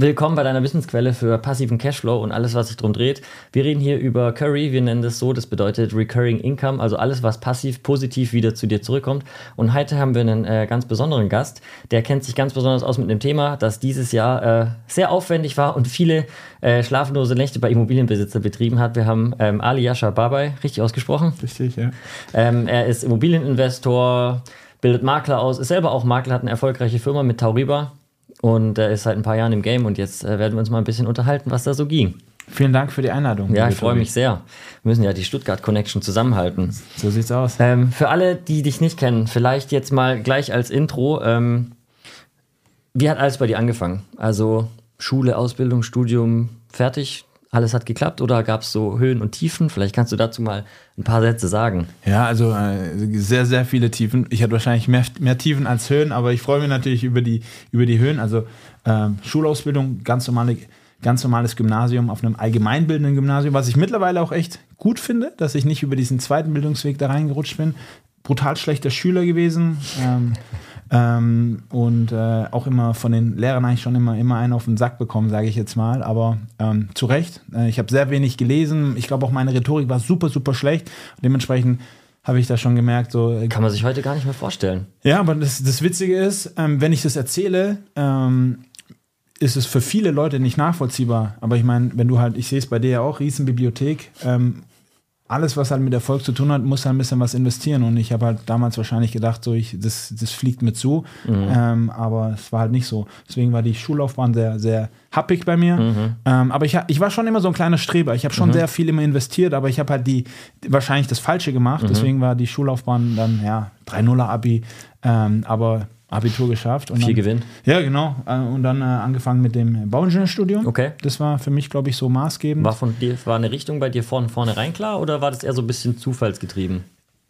Willkommen bei deiner Wissensquelle für passiven Cashflow und alles, was sich drum dreht. Wir reden hier über Curry, wir nennen das so, das bedeutet Recurring Income, also alles, was passiv, positiv wieder zu dir zurückkommt. Und heute haben wir einen äh, ganz besonderen Gast, der kennt sich ganz besonders aus mit einem Thema, das dieses Jahr äh, sehr aufwendig war und viele äh, schlaflose Nächte bei Immobilienbesitzer betrieben hat. Wir haben ähm, Ali Yasha Babay, richtig ausgesprochen? Richtig, ja. Ähm, er ist Immobilieninvestor, bildet Makler aus, ist selber auch Makler, hat eine erfolgreiche Firma mit Tauriba und er ist seit ein paar Jahren im Game und jetzt äh, werden wir uns mal ein bisschen unterhalten, was da so ging. Vielen Dank für die Einladung. Ja, ich freue mich sehr. Wir müssen ja die Stuttgart Connection zusammenhalten. So sieht's aus. Ähm, für alle, die dich nicht kennen, vielleicht jetzt mal gleich als Intro. Ähm, wie hat alles bei dir angefangen? Also Schule, Ausbildung, Studium, fertig? Alles hat geklappt oder gab es so Höhen und Tiefen? Vielleicht kannst du dazu mal ein paar Sätze sagen. Ja, also äh, sehr, sehr viele Tiefen. Ich hatte wahrscheinlich mehr, mehr Tiefen als Höhen, aber ich freue mich natürlich über die, über die Höhen. Also äh, Schulausbildung, ganz, normale, ganz normales Gymnasium auf einem allgemeinbildenden Gymnasium, was ich mittlerweile auch echt gut finde, dass ich nicht über diesen zweiten Bildungsweg da reingerutscht bin. Brutal schlechter Schüler gewesen. Ähm, ähm, und äh, auch immer von den Lehrern eigentlich schon immer, immer einen auf den Sack bekommen, sage ich jetzt mal. Aber ähm, zu Recht. Äh, ich habe sehr wenig gelesen. Ich glaube auch meine Rhetorik war super, super schlecht. Dementsprechend habe ich da schon gemerkt. So, äh, Kann man sich heute gar nicht mehr vorstellen. Ja, aber das, das Witzige ist, ähm, wenn ich das erzähle, ähm, ist es für viele Leute nicht nachvollziehbar. Aber ich meine, wenn du halt, ich sehe es bei dir ja auch, Riesenbibliothek, ähm, alles, was halt mit Erfolg zu tun hat, muss halt ein bisschen was investieren. Und ich habe halt damals wahrscheinlich gedacht, so ich, das, das fliegt mir zu. Mhm. Ähm, aber es war halt nicht so. Deswegen war die Schullaufbahn sehr, sehr happig bei mir. Mhm. Ähm, aber ich, ich war schon immer so ein kleiner Streber. Ich habe schon mhm. sehr viel immer investiert, aber ich habe halt die wahrscheinlich das Falsche gemacht. Mhm. Deswegen war die Schullaufbahn dann, ja, 3-0er-Abi. Ähm, aber Abitur geschafft. Und Viel Gewinn. Ja, genau. Äh, und dann äh, angefangen mit dem Bauingenieurstudium. Okay. Das war für mich, glaube ich, so maßgebend. War, von dir, war eine Richtung bei dir von vornherein klar oder war das eher so ein bisschen zufallsgetrieben?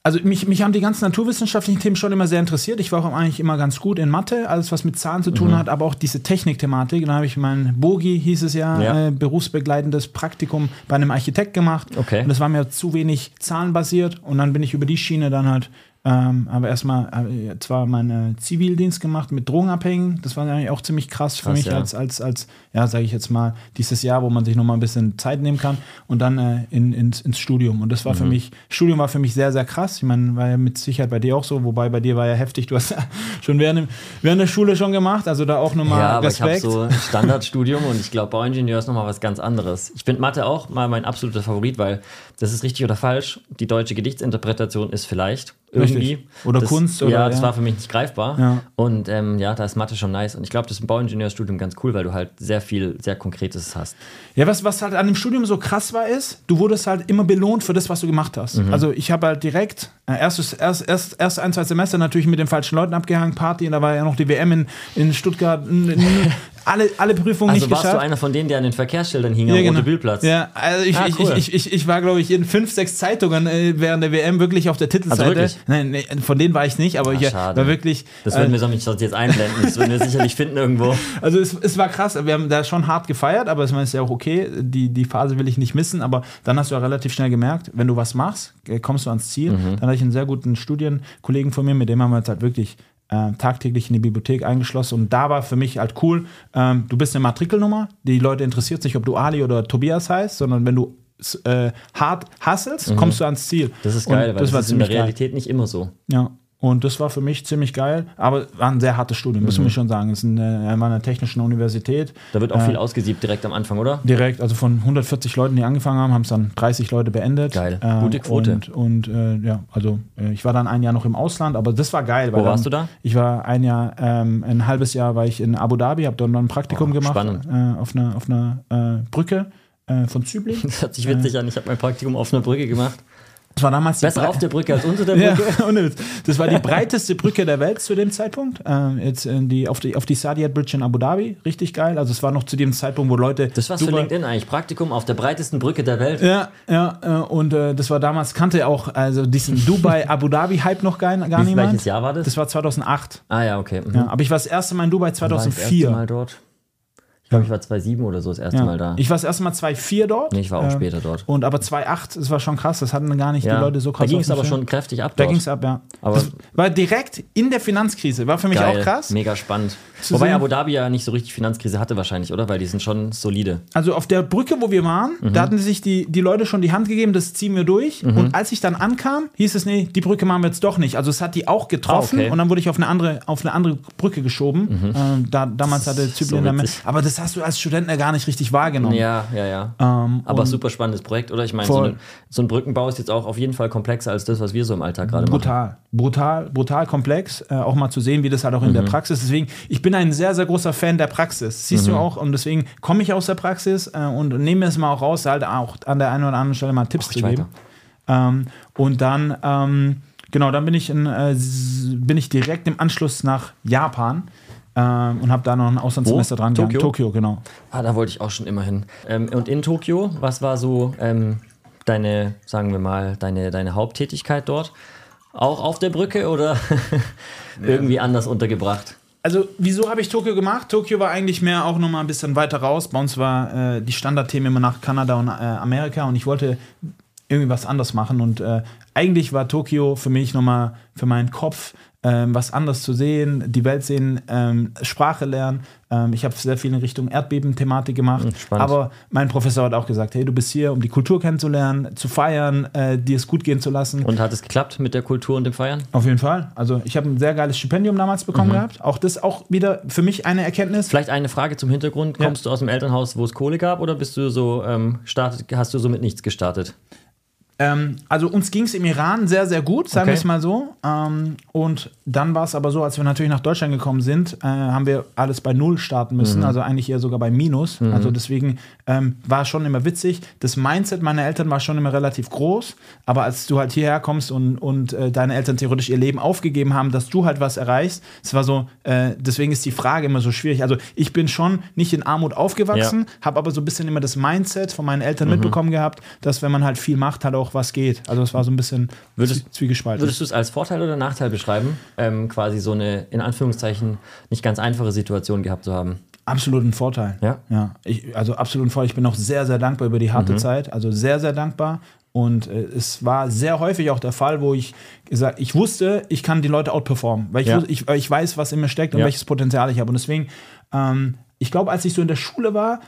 Also mich, mich haben die ganzen naturwissenschaftlichen Themen schon immer sehr interessiert. Ich war auch eigentlich immer ganz gut in Mathe, alles was mit Zahlen zu tun mhm. hat, aber auch diese Technikthematik. Dann habe ich mein Bogi, hieß es ja, ja. Äh, berufsbegleitendes Praktikum bei einem Architekt gemacht. Okay. Und das war mir zu wenig zahlenbasiert. Und dann bin ich über die Schiene dann halt ähm, aber erstmal äh, zwar meinen äh, Zivildienst gemacht mit Drogenabhängigen. Das war eigentlich auch ziemlich krass, krass für mich ja. als, als, als, ja, sage ich jetzt mal, dieses Jahr, wo man sich nochmal ein bisschen Zeit nehmen kann. Und dann äh, in, ins, ins Studium. Und das war mhm. für mich, Studium war für mich sehr, sehr krass. Ich meine, war ja mit Sicherheit bei dir auch so, wobei bei dir war ja heftig. Du hast ja schon während, während der Schule schon gemacht. Also da auch nochmal ja, aber Respekt. ich habe so Standardstudium und ich glaube, Bauingenieur ist nochmal was ganz anderes. Ich finde Mathe auch mal mein absoluter Favorit, weil das ist richtig oder falsch. Die deutsche Gedichtsinterpretation ist vielleicht irgendwie. Richtig. Oder das, Kunst. Oder, ja, das ja. war für mich nicht greifbar. Ja. Und ähm, ja, da ist Mathe schon nice. Und ich glaube, das ist im Bauingenieurstudium ganz cool, weil du halt sehr viel, sehr Konkretes hast. Ja, was, was halt an dem Studium so krass war, ist, du wurdest halt immer belohnt für das, was du gemacht hast. Mhm. Also ich habe halt direkt, erstes, erst, erst, erst ein, zwei Semester natürlich mit den falschen Leuten abgehangen, Party, und da war ja noch die WM in, in Stuttgart. alle, alle Prüfungen also nicht geschafft. Also warst du einer von denen, der an den Verkehrsschildern hing ja, am genau. Bildplatz? Ja, also ich, ah, cool. ich, ich, ich, war, glaube ich, in fünf, sechs Zeitungen äh, während der WM wirklich auf der Titelseite. Also wirklich? Nein, nee, von denen war ich nicht, aber Ach, ich war wirklich. Das würden äh, wir sonst jetzt einblenden. Das würden wir sicherlich finden irgendwo. Also es, es war krass. Wir haben da schon hart gefeiert, aber es ist ja auch okay. Die, die Phase will ich nicht missen, aber dann hast du ja relativ schnell gemerkt, wenn du was machst, äh, kommst du ans Ziel. Mhm. Dann ich einen sehr guten Studienkollegen von mir, mit dem haben wir jetzt halt wirklich äh, tagtäglich in die Bibliothek eingeschlossen. Und da war für mich halt cool, ähm, du bist eine Matrikelnummer, die Leute interessiert sich, ob du Ali oder Tobias heißt, sondern wenn du äh, hart hasselst, mhm. kommst du ans Ziel. Das ist geil, Und weil das, das ist in der Realität geil. nicht immer so. Ja. Und das war für mich ziemlich geil, aber war ein sehr hartes Studium, muss mhm. man schon sagen. Es ist eine, war eine technische Universität. Da wird auch äh, viel ausgesiebt direkt am Anfang, oder? Direkt, also von 140 Leuten, die angefangen haben, haben es dann 30 Leute beendet. Geil, äh, gute Quote. Und, und äh, ja, also äh, ich war dann ein Jahr noch im Ausland, aber das war geil. Wo warst dann, du da? Ich war ein Jahr, ähm, ein halbes Jahr war ich in Abu Dhabi, habe dort noch ein Praktikum oh, gemacht. Spannend. Äh, auf einer auf eine, äh, Brücke von Zübling. Das hört sich witzig an, ich habe mein Praktikum auf einer Brücke gemacht. Das war damals Besser auf der Brücke als unter der Brücke. ja, das war die breiteste Brücke der Welt zu dem Zeitpunkt. Ähm, jetzt in die, auf, die, auf die Saadiyat Bridge in Abu Dhabi. Richtig geil. Also es war noch zu dem Zeitpunkt, wo Leute. Das war für LinkedIn eigentlich. Praktikum auf der breitesten Brücke der Welt. Ja, ja. Äh, und äh, das war damals, kannte auch also diesen Dubai-Abu Dhabi-Hype noch gar, gar Wie, niemand. Welches Jahr war das? Das war 2008. Ah ja, okay. Mhm. Ja, aber ich war das erste Mal in Dubai 2004. War das erste Mal dort. Ich glaube, ich war 2,7 oder so das erste Ja. Mal da. Ich war das erste Mal 2,4 dort. Nee, ich war auch Ähm, später dort. Und aber 2,8, das war schon krass. Das hatten gar nicht die Leute so krass. da ging es aber schon kräftig ab Da ging es ab, ja. Aber- das war direkt in der Finanzkrise. War für mich Geil, auch krass. Mega spannend. Zu Wobei sehen. Abu Dhabi ja nicht so richtig Finanzkrise hatte wahrscheinlich, oder? Weil die sind schon solide. Also auf der Brücke, wo wir waren, Mhm. da hatten sich die, die Leute schon die Hand gegeben, das ziehen wir durch. Und als ich dann ankam, hieß es, nee, die Brücke machen wir jetzt doch nicht. Also es hat die auch getroffen Ah, okay. Mhm. und dann wurde ich auf eine andere, auf eine andere Brücke geschoben. Ähm, da, damals hatte So Zypern damit. witzig. Aber das hast du als Student ja gar nicht richtig wahrgenommen. Ja, ja, ja. Ähm, Aber super spannendes Projekt, oder? Ich meine, so, so ein Brückenbau ist jetzt auch auf jeden Fall komplexer als das, was wir so im Alltag gerade machen. brutal, brutal, brutal komplex, äh, auch mal zu sehen, wie das halt auch in der Mhm. Praxis. Deswegen, ich bin ein sehr, sehr großer Fan der Praxis. Siehst Mhm. du auch, und deswegen komme ich aus der Praxis äh, und nehme es mal auch raus, halt auch an der einen oder anderen Stelle mal Tipps zu geben. Ähm, und dann, ähm, genau, dann bin ich, in, äh, bin ich direkt im Anschluss nach Japan ähm, und habe da noch ein Auslandssemester Wo? dran gegangen. Tokio? Tokio, genau. Ah, da wollte ich auch schon immer hin. Ähm, und in Tokio, was war so ähm, deine, sagen wir mal, deine, deine Haupttätigkeit dort? Auch auf der Brücke oder irgendwie anders untergebracht? Also, wieso habe ich Tokio gemacht? Tokio war eigentlich mehr auch nochmal ein bisschen weiter raus. Bei uns war äh, die Standardthemen immer nach Kanada und äh, Amerika und ich wollte irgendwie was anderes machen. Und äh, eigentlich war Tokio für mich nochmal für meinen Kopf ähm, was anderes zu sehen, die Welt sehen, ähm, Sprache lernen. Ähm, ich habe sehr viel in Richtung Erdbeben-Thematik gemacht. spannend. Aber mein Professor hat auch gesagt: Hey, du bist hier, um die Kultur kennenzulernen, zu feiern, äh, dir es gut gehen zu lassen. Und hat es geklappt mit der Kultur und dem Feiern? Auf jeden Fall. Also, ich habe ein sehr geiles Stipendium damals bekommen gehabt. Auch das auch wieder für mich eine Erkenntnis. Vielleicht eine Frage zum Hintergrund. Ja. Kommst du aus dem Elternhaus, wo es Kohle gab, oder bist du so ähm, startet, hast du so mit nichts gestartet? Ähm, also uns ging es im Iran sehr, sehr gut, sagen wir Okay. es mal so. Ähm, und dann war es aber so, als wir natürlich nach Deutschland gekommen sind, äh, haben wir alles bei Null starten müssen, also eigentlich eher sogar bei Minus. Also deswegen ähm, war schon immer witzig. Das Mindset meiner Eltern war schon immer relativ groß, aber als du halt hierher kommst und, und äh, deine Eltern theoretisch ihr Leben aufgegeben haben, dass du halt was erreichst, es war so, äh, deswegen ist die Frage immer so schwierig. Also ich bin schon nicht in Armut aufgewachsen, habe aber so ein bisschen immer das Mindset von meinen Eltern mitbekommen gehabt, dass wenn man halt viel macht, halt auch was geht. Also es war so ein bisschen Würdest- zwie- zwiegespalten. Würdest du es als Vorteil oder Nachteil beschreiben, ähm, quasi so eine in Anführungszeichen nicht ganz einfache Situation gehabt zu haben? Absolut ein Vorteil. Ja? Ja, ich, also absolut ein Vorteil. Ich bin auch sehr, sehr dankbar über die Mhm. harte Zeit. Also sehr, sehr dankbar. Und äh, es war sehr häufig auch der Fall, wo ich gesagt, ich wusste, ich kann die Leute outperformen, weil ich, Ja. wus- ich, ich weiß, was in mir steckt und Ja. welches Potenzial ich habe. Und deswegen, ähm, ich glaube, als ich so in der Schule war,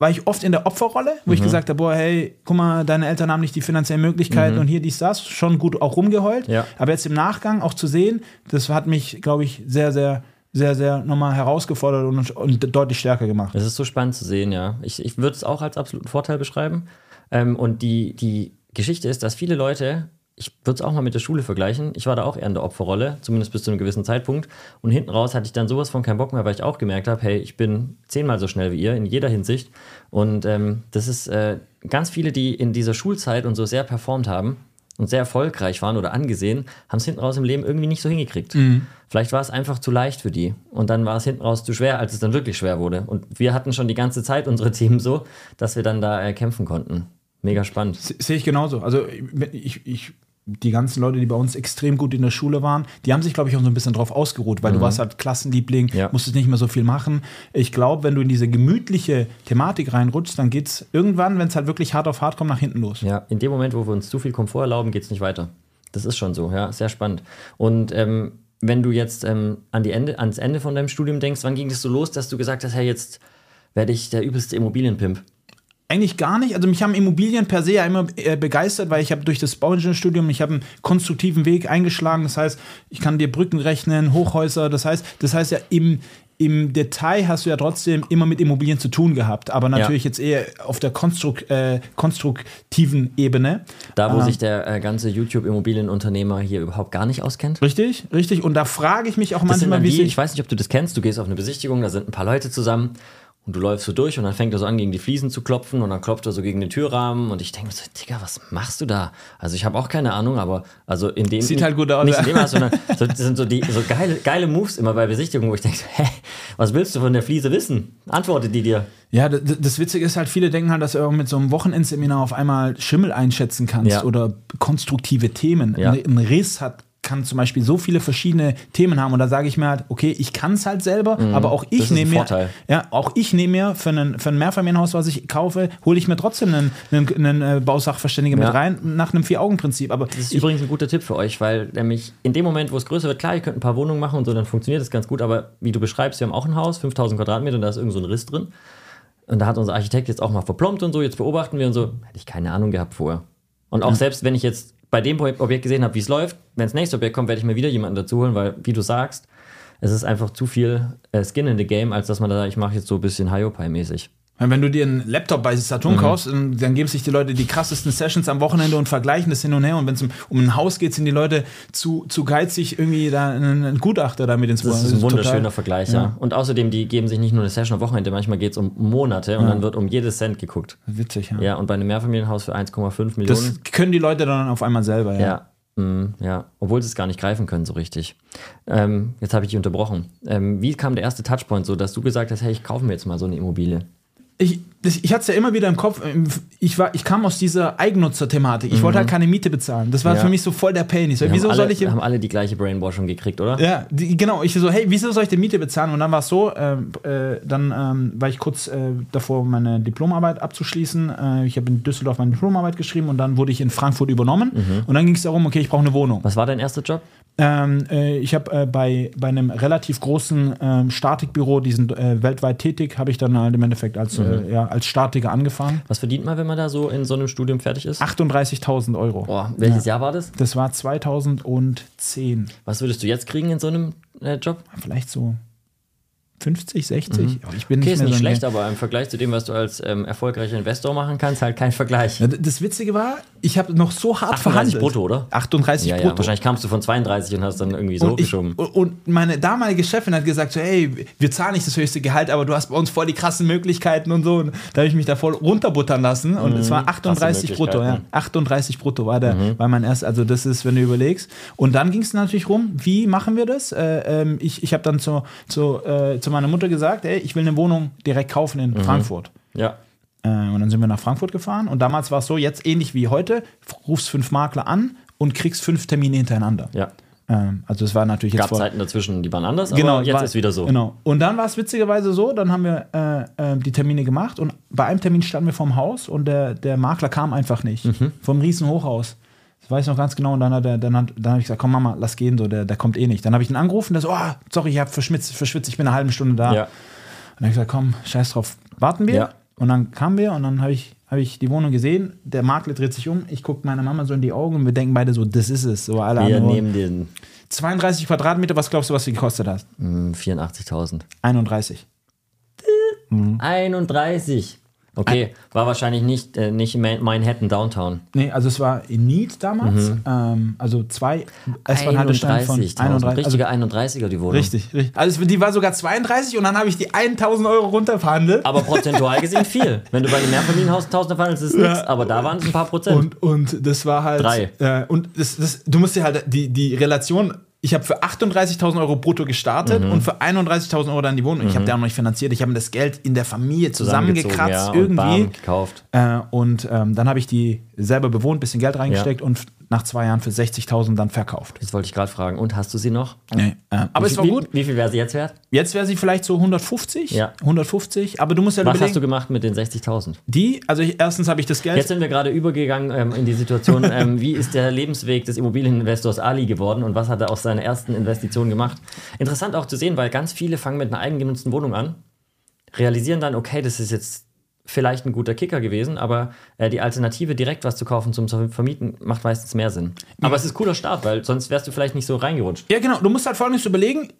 war ich oft in der Opferrolle, wo Mhm. ich gesagt habe, boah, hey, guck mal, deine Eltern haben nicht die finanziellen Möglichkeiten und hier dies, das, schon gut auch rumgeheult. Mhm. Ja. Aber jetzt im Nachgang auch zu sehen, das hat mich, glaube ich, sehr, sehr, sehr, sehr nochmal herausgefordert und, und deutlich stärker gemacht. Es ist so spannend zu sehen, ja. Ich, ich würde es auch als absoluten Vorteil beschreiben. Ähm, und die, die Geschichte ist, dass viele Leute, ich würde es auch mal mit der Schule vergleichen, ich war da auch eher in der Opferrolle, zumindest bis zu einem gewissen Zeitpunkt. Und hinten raus hatte ich dann sowas von keinen Bock mehr, weil ich auch gemerkt habe, hey, ich bin zehnmal so schnell wie ihr in jeder Hinsicht. Und ähm, das ist äh, ganz viele, die in dieser Schulzeit und so sehr performt haben und sehr erfolgreich waren oder angesehen, haben es hinten raus im Leben irgendwie nicht so hingekriegt. Vielleicht war es einfach zu leicht für die. Und dann war es hinten raus zu schwer, als es dann wirklich schwer wurde. Und wir hatten schon die ganze Zeit unsere Themen so, dass wir dann da äh, kämpfen konnten. Mega spannend. Se- Sehe ich genauso. Also ich, ich, die ganzen Leute, die bei uns extrem gut in der Schule waren, die haben sich, glaube ich, auch so ein bisschen drauf ausgeruht, weil du warst halt Klassenliebling, Ja. musstest nicht mehr so viel machen. Ich glaube, wenn du in diese gemütliche Thematik reinrutschst, dann geht es irgendwann, wenn es halt wirklich hart auf hart kommt, nach hinten los. Ja, in dem Moment, wo wir uns zu viel Komfort erlauben, geht es nicht weiter. Das ist schon so, ja, sehr spannend. Und ähm, wenn du jetzt ähm, an die Ende, ans Ende von deinem Studium denkst, wann ging es so los, dass du gesagt hast, hey, jetzt werde ich der übelste Immobilienpimp? Eigentlich gar nicht. Also mich haben Immobilien per se ja immer äh, begeistert, weil ich habe durch das Bauingenieurstudium, ich habe einen konstruktiven Weg eingeschlagen. Das heißt, ich kann dir Brücken rechnen, Hochhäuser. Das heißt, das heißt ja im, im Detail hast du ja trotzdem immer mit Immobilien zu tun gehabt, aber natürlich jetzt eher auf der konstruk äh, konstruktiven Ebene. Da, wo Ähm, sich der äh, ganze YouTube-Immobilienunternehmer hier überhaupt gar nicht auskennt. Richtig, richtig. Und da frage ich mich auch Das manchmal, wie die, ich weiß nicht, ob du das kennst, du gehst auf eine Besichtigung, da sind ein paar Leute zusammen und du läufst so durch und dann fängt er so an, gegen die Fliesen zu klopfen und dann klopft er so gegen den Türrahmen und ich denke mir so, Digga, was machst du da? Also ich habe auch keine Ahnung, aber also in dem... Sieht halt gut aus, Nicht in dem Maß, sondern so, das sind so, die, so geile, geile Moves immer bei Besichtigungen, wo ich denke, hä, was willst du von der Fliese wissen? Antworte die dir. Ja, d- d- das Witzige ist halt, viele denken halt, dass du mit so einem Wochenendseminar auf einmal Schimmel einschätzen kannst Ja. oder konstruktive Themen. Ja. Ein Riss hat kann zum Beispiel so viele verschiedene Themen haben und da sage ich mir halt, okay, ich kann es halt selber, aber auch Mhm. Ich nehme mir, ja, auch ich nehme mir für ein, für ein Mehrfamilienhaus, was ich kaufe, hole ich mir trotzdem einen, einen, einen äh, Bausachverständigen Ja. mit rein, nach einem Vier-Augen-Prinzip. Aber Das ist übrigens ein guter Tipp für euch, weil nämlich in dem Moment, wo es größer wird, klar, ihr könnt ein paar Wohnungen machen und so, dann funktioniert das ganz gut, aber wie du beschreibst, wir haben auch ein Haus, 5000 Quadratmeter und da ist irgend so ein Riss drin. Und da hat unser Architekt jetzt auch mal verplombt und so, jetzt beobachten wir und so, hätte ich keine Ahnung gehabt vorher. Und auch selbst wenn ich jetzt bei dem Objekt gesehen habe, wie es läuft, wenn das nächste Objekt kommt, werde ich mir wieder jemanden dazu holen, weil, wie du sagst, es ist einfach zu viel äh, Skin in the Game, als dass man da, sagt, ich mache jetzt so ein bisschen Hiopai-mäßig. Wenn du dir einen Laptop bei Mhm. Saturn kaufst, dann dann geben sich die Leute die krassesten Sessions am Wochenende und vergleichen das hin und her. Und wenn es um, ein Haus geht, sind die Leute zu, zu geizig, irgendwie da einen, Gutachter damit ins Das Boot. ist ein wunderschöner total- Vergleich, ja. Ja. Und außerdem, die geben sich nicht nur eine Session am Wochenende, manchmal geht es um Monate und dann wird um jedes Cent geguckt. Witzig, ja. Ja, und bei einem Mehrfamilienhaus für 1,5 Millionen. Das können die Leute dann auf einmal selber, ja. ja. mm, Ja, obwohl sie es gar nicht greifen können so richtig. Ähm, jetzt habe ich dich unterbrochen. Ähm, wie kam der erste Touchpoint so, dass du gesagt hast, hey, ich kaufe mir jetzt mal so eine Immobilie? Ich, ich hatte es ja immer wieder im Kopf. ähm, Ich, war, ich kam aus dieser Eigennutzer-Thematik. Ich wollte halt keine Miete bezahlen. Das war Mhm. Ja. für mich so voll der Pain. Ich so, Wir wieso haben soll alle, ich. haben alle die gleiche Brainwashing gekriegt, oder? Ja, die, genau. Ich so, hey, wieso soll ich denn Miete bezahlen? Und dann war es so, ähm, äh, dann ähm, war ich kurz äh, davor, meine Diplomarbeit abzuschließen. Äh, ich habe in Düsseldorf meine Diplomarbeit geschrieben und dann wurde ich in Frankfurt übernommen. Mhm. Und dann ging es darum, okay, ich brauche eine Wohnung. Was war dein erster Job? Ähm, äh, ich habe äh, bei, bei einem relativ großen ähm, Statikbüro, die sind äh, weltweit tätig, habe ich dann halt im Endeffekt als, Mhm. Äh, ja, als Statiker angefangen. Was verdient man, wenn man da so in so einem Studium fertig ist? 38.000 Euro. Boah, welches Jahr war das? Das war 2010. Was würdest du jetzt kriegen in so einem äh, Job? Vielleicht so 50, 60. Aber Ich bin Mhm. Okay, nicht ist nicht so schlecht, aber im Vergleich zu dem, was du als ähm, erfolgreicher Investor machen kannst, halt kein Vergleich. Ja, Das Witzige war, ich habe noch so hart 38 verhandelt. brutto, oder? 38 Ja, ja, brutto. wahrscheinlich kamst du von 32 und hast dann irgendwie so und, ich, geschoben. und- meine damalige Chefin hat gesagt, so, hey, wir zahlen nicht das höchste Gehalt, aber du hast bei uns voll die krassen Möglichkeiten und so. Und da habe ich mich da voll runterbuttern lassen. Und es war 38 brutto. Ja. Möglichkeiten. 38 brutto war, der, war mein erst, also das ist, wenn du überlegst. Und dann ging es natürlich rum, wie machen wir das? Äh, ähm, ich ich habe dann zu, zu, äh, zu meiner Mutter gesagt, ey, ich will eine Wohnung direkt kaufen in Frankfurt. Ja. Äh, und dann sind wir nach Frankfurt gefahren. Und damals war es so, jetzt ähnlich wie heute, rufst fünf Makler an und kriegst fünf Termine hintereinander. Ja. Ähm, also es war natürlich jetzt Gab vor, Zeiten dazwischen, die waren anders, Genau, aber jetzt war- ist wieder so. Genau. Und dann war es witzigerweise so, dann haben wir äh, äh, die Termine gemacht und bei einem Termin standen wir vorm Haus und der, der Makler kam einfach nicht. Mhm. Vom riesen Hochhaus. Das weiß ich noch ganz genau. Und dann hat er, dann hat, dann habe ich gesagt, komm Mama, lass gehen, so, der, der kommt eh nicht. Dann habe ich ihn angerufen, der so, oh, sorry, ich habe verschwitzt, verschwitzt, ich bin eine halbe Stunde da. Ja. Und dann habe ich gesagt, komm, scheiß drauf, warten wir. Ja. Und dann kamen wir und dann habe ich, hab ich die Wohnung gesehen. Der Makler dreht sich um. Ich gucke meiner Mama so in die Augen und wir denken beide so, das ist es. So alle Wir anderen. nehmen den 32 Quadratmeter, was glaubst du, was sie gekostet hat? mm, 84.000. 31. 31. Okay, war wahrscheinlich nicht, äh, nicht Man- Manhattan Downtown. Nee, also es war in Need damals. Ähm, also zwei S-Bahn-Haltestellen von 31.000. 31. Also, Richtiger 31er, die Wohnung. richtig, richtig. Also die war sogar 32 und dann habe ich die 1000 Euro runterverhandelt. Aber prozentual gesehen viel. Wenn du bei einem Mehrfamilienhaus 1000 verhandelst, ist es nichts, aber da waren es ein paar Prozent. Und, und das war halt. Drei. Äh, und das, das, du musst dir halt die, die Relation. Ich habe für 38.000 Euro brutto gestartet Mhm. und für 31.000 Euro dann die Wohnung. Ich habe da auch noch nicht finanziert. Ich habe mir das Geld in der Familie zusammengekratzt ja, und irgendwie. bam, gekauft. Äh, und ähm, dann habe ich die selber bewohnt, bisschen Geld reingesteckt und nach zwei Jahren für 60.000 dann verkauft. Das wollte ich gerade fragen. Und hast du sie noch? Nee. Äh, aber es war wie, gut. Wie viel wäre sie jetzt wert? Jetzt wäre sie vielleicht so 150. Ja. 150. Aber du musst ja Was überlegen, hast du gemacht mit den 60.000? die, also ich, erstens habe ich das Geld. Jetzt sind wir gerade übergegangen ähm, in die Situation, ähm, wie ist der Lebensweg des Immobilieninvestors Ali geworden und was hat er aus seiner ersten Investition gemacht? Interessant auch zu sehen, weil ganz viele fangen mit einer eigengenutzten Wohnung an, realisieren dann, okay, das ist jetzt vielleicht ein guter Kicker gewesen, aber äh, die Alternative, direkt was zu kaufen zum Vermieten, macht meistens mehr Sinn. Aber es ist ein cooler Start, weil sonst wärst du vielleicht nicht so reingerutscht. ja, genau. Du musst halt folgendes überlegen.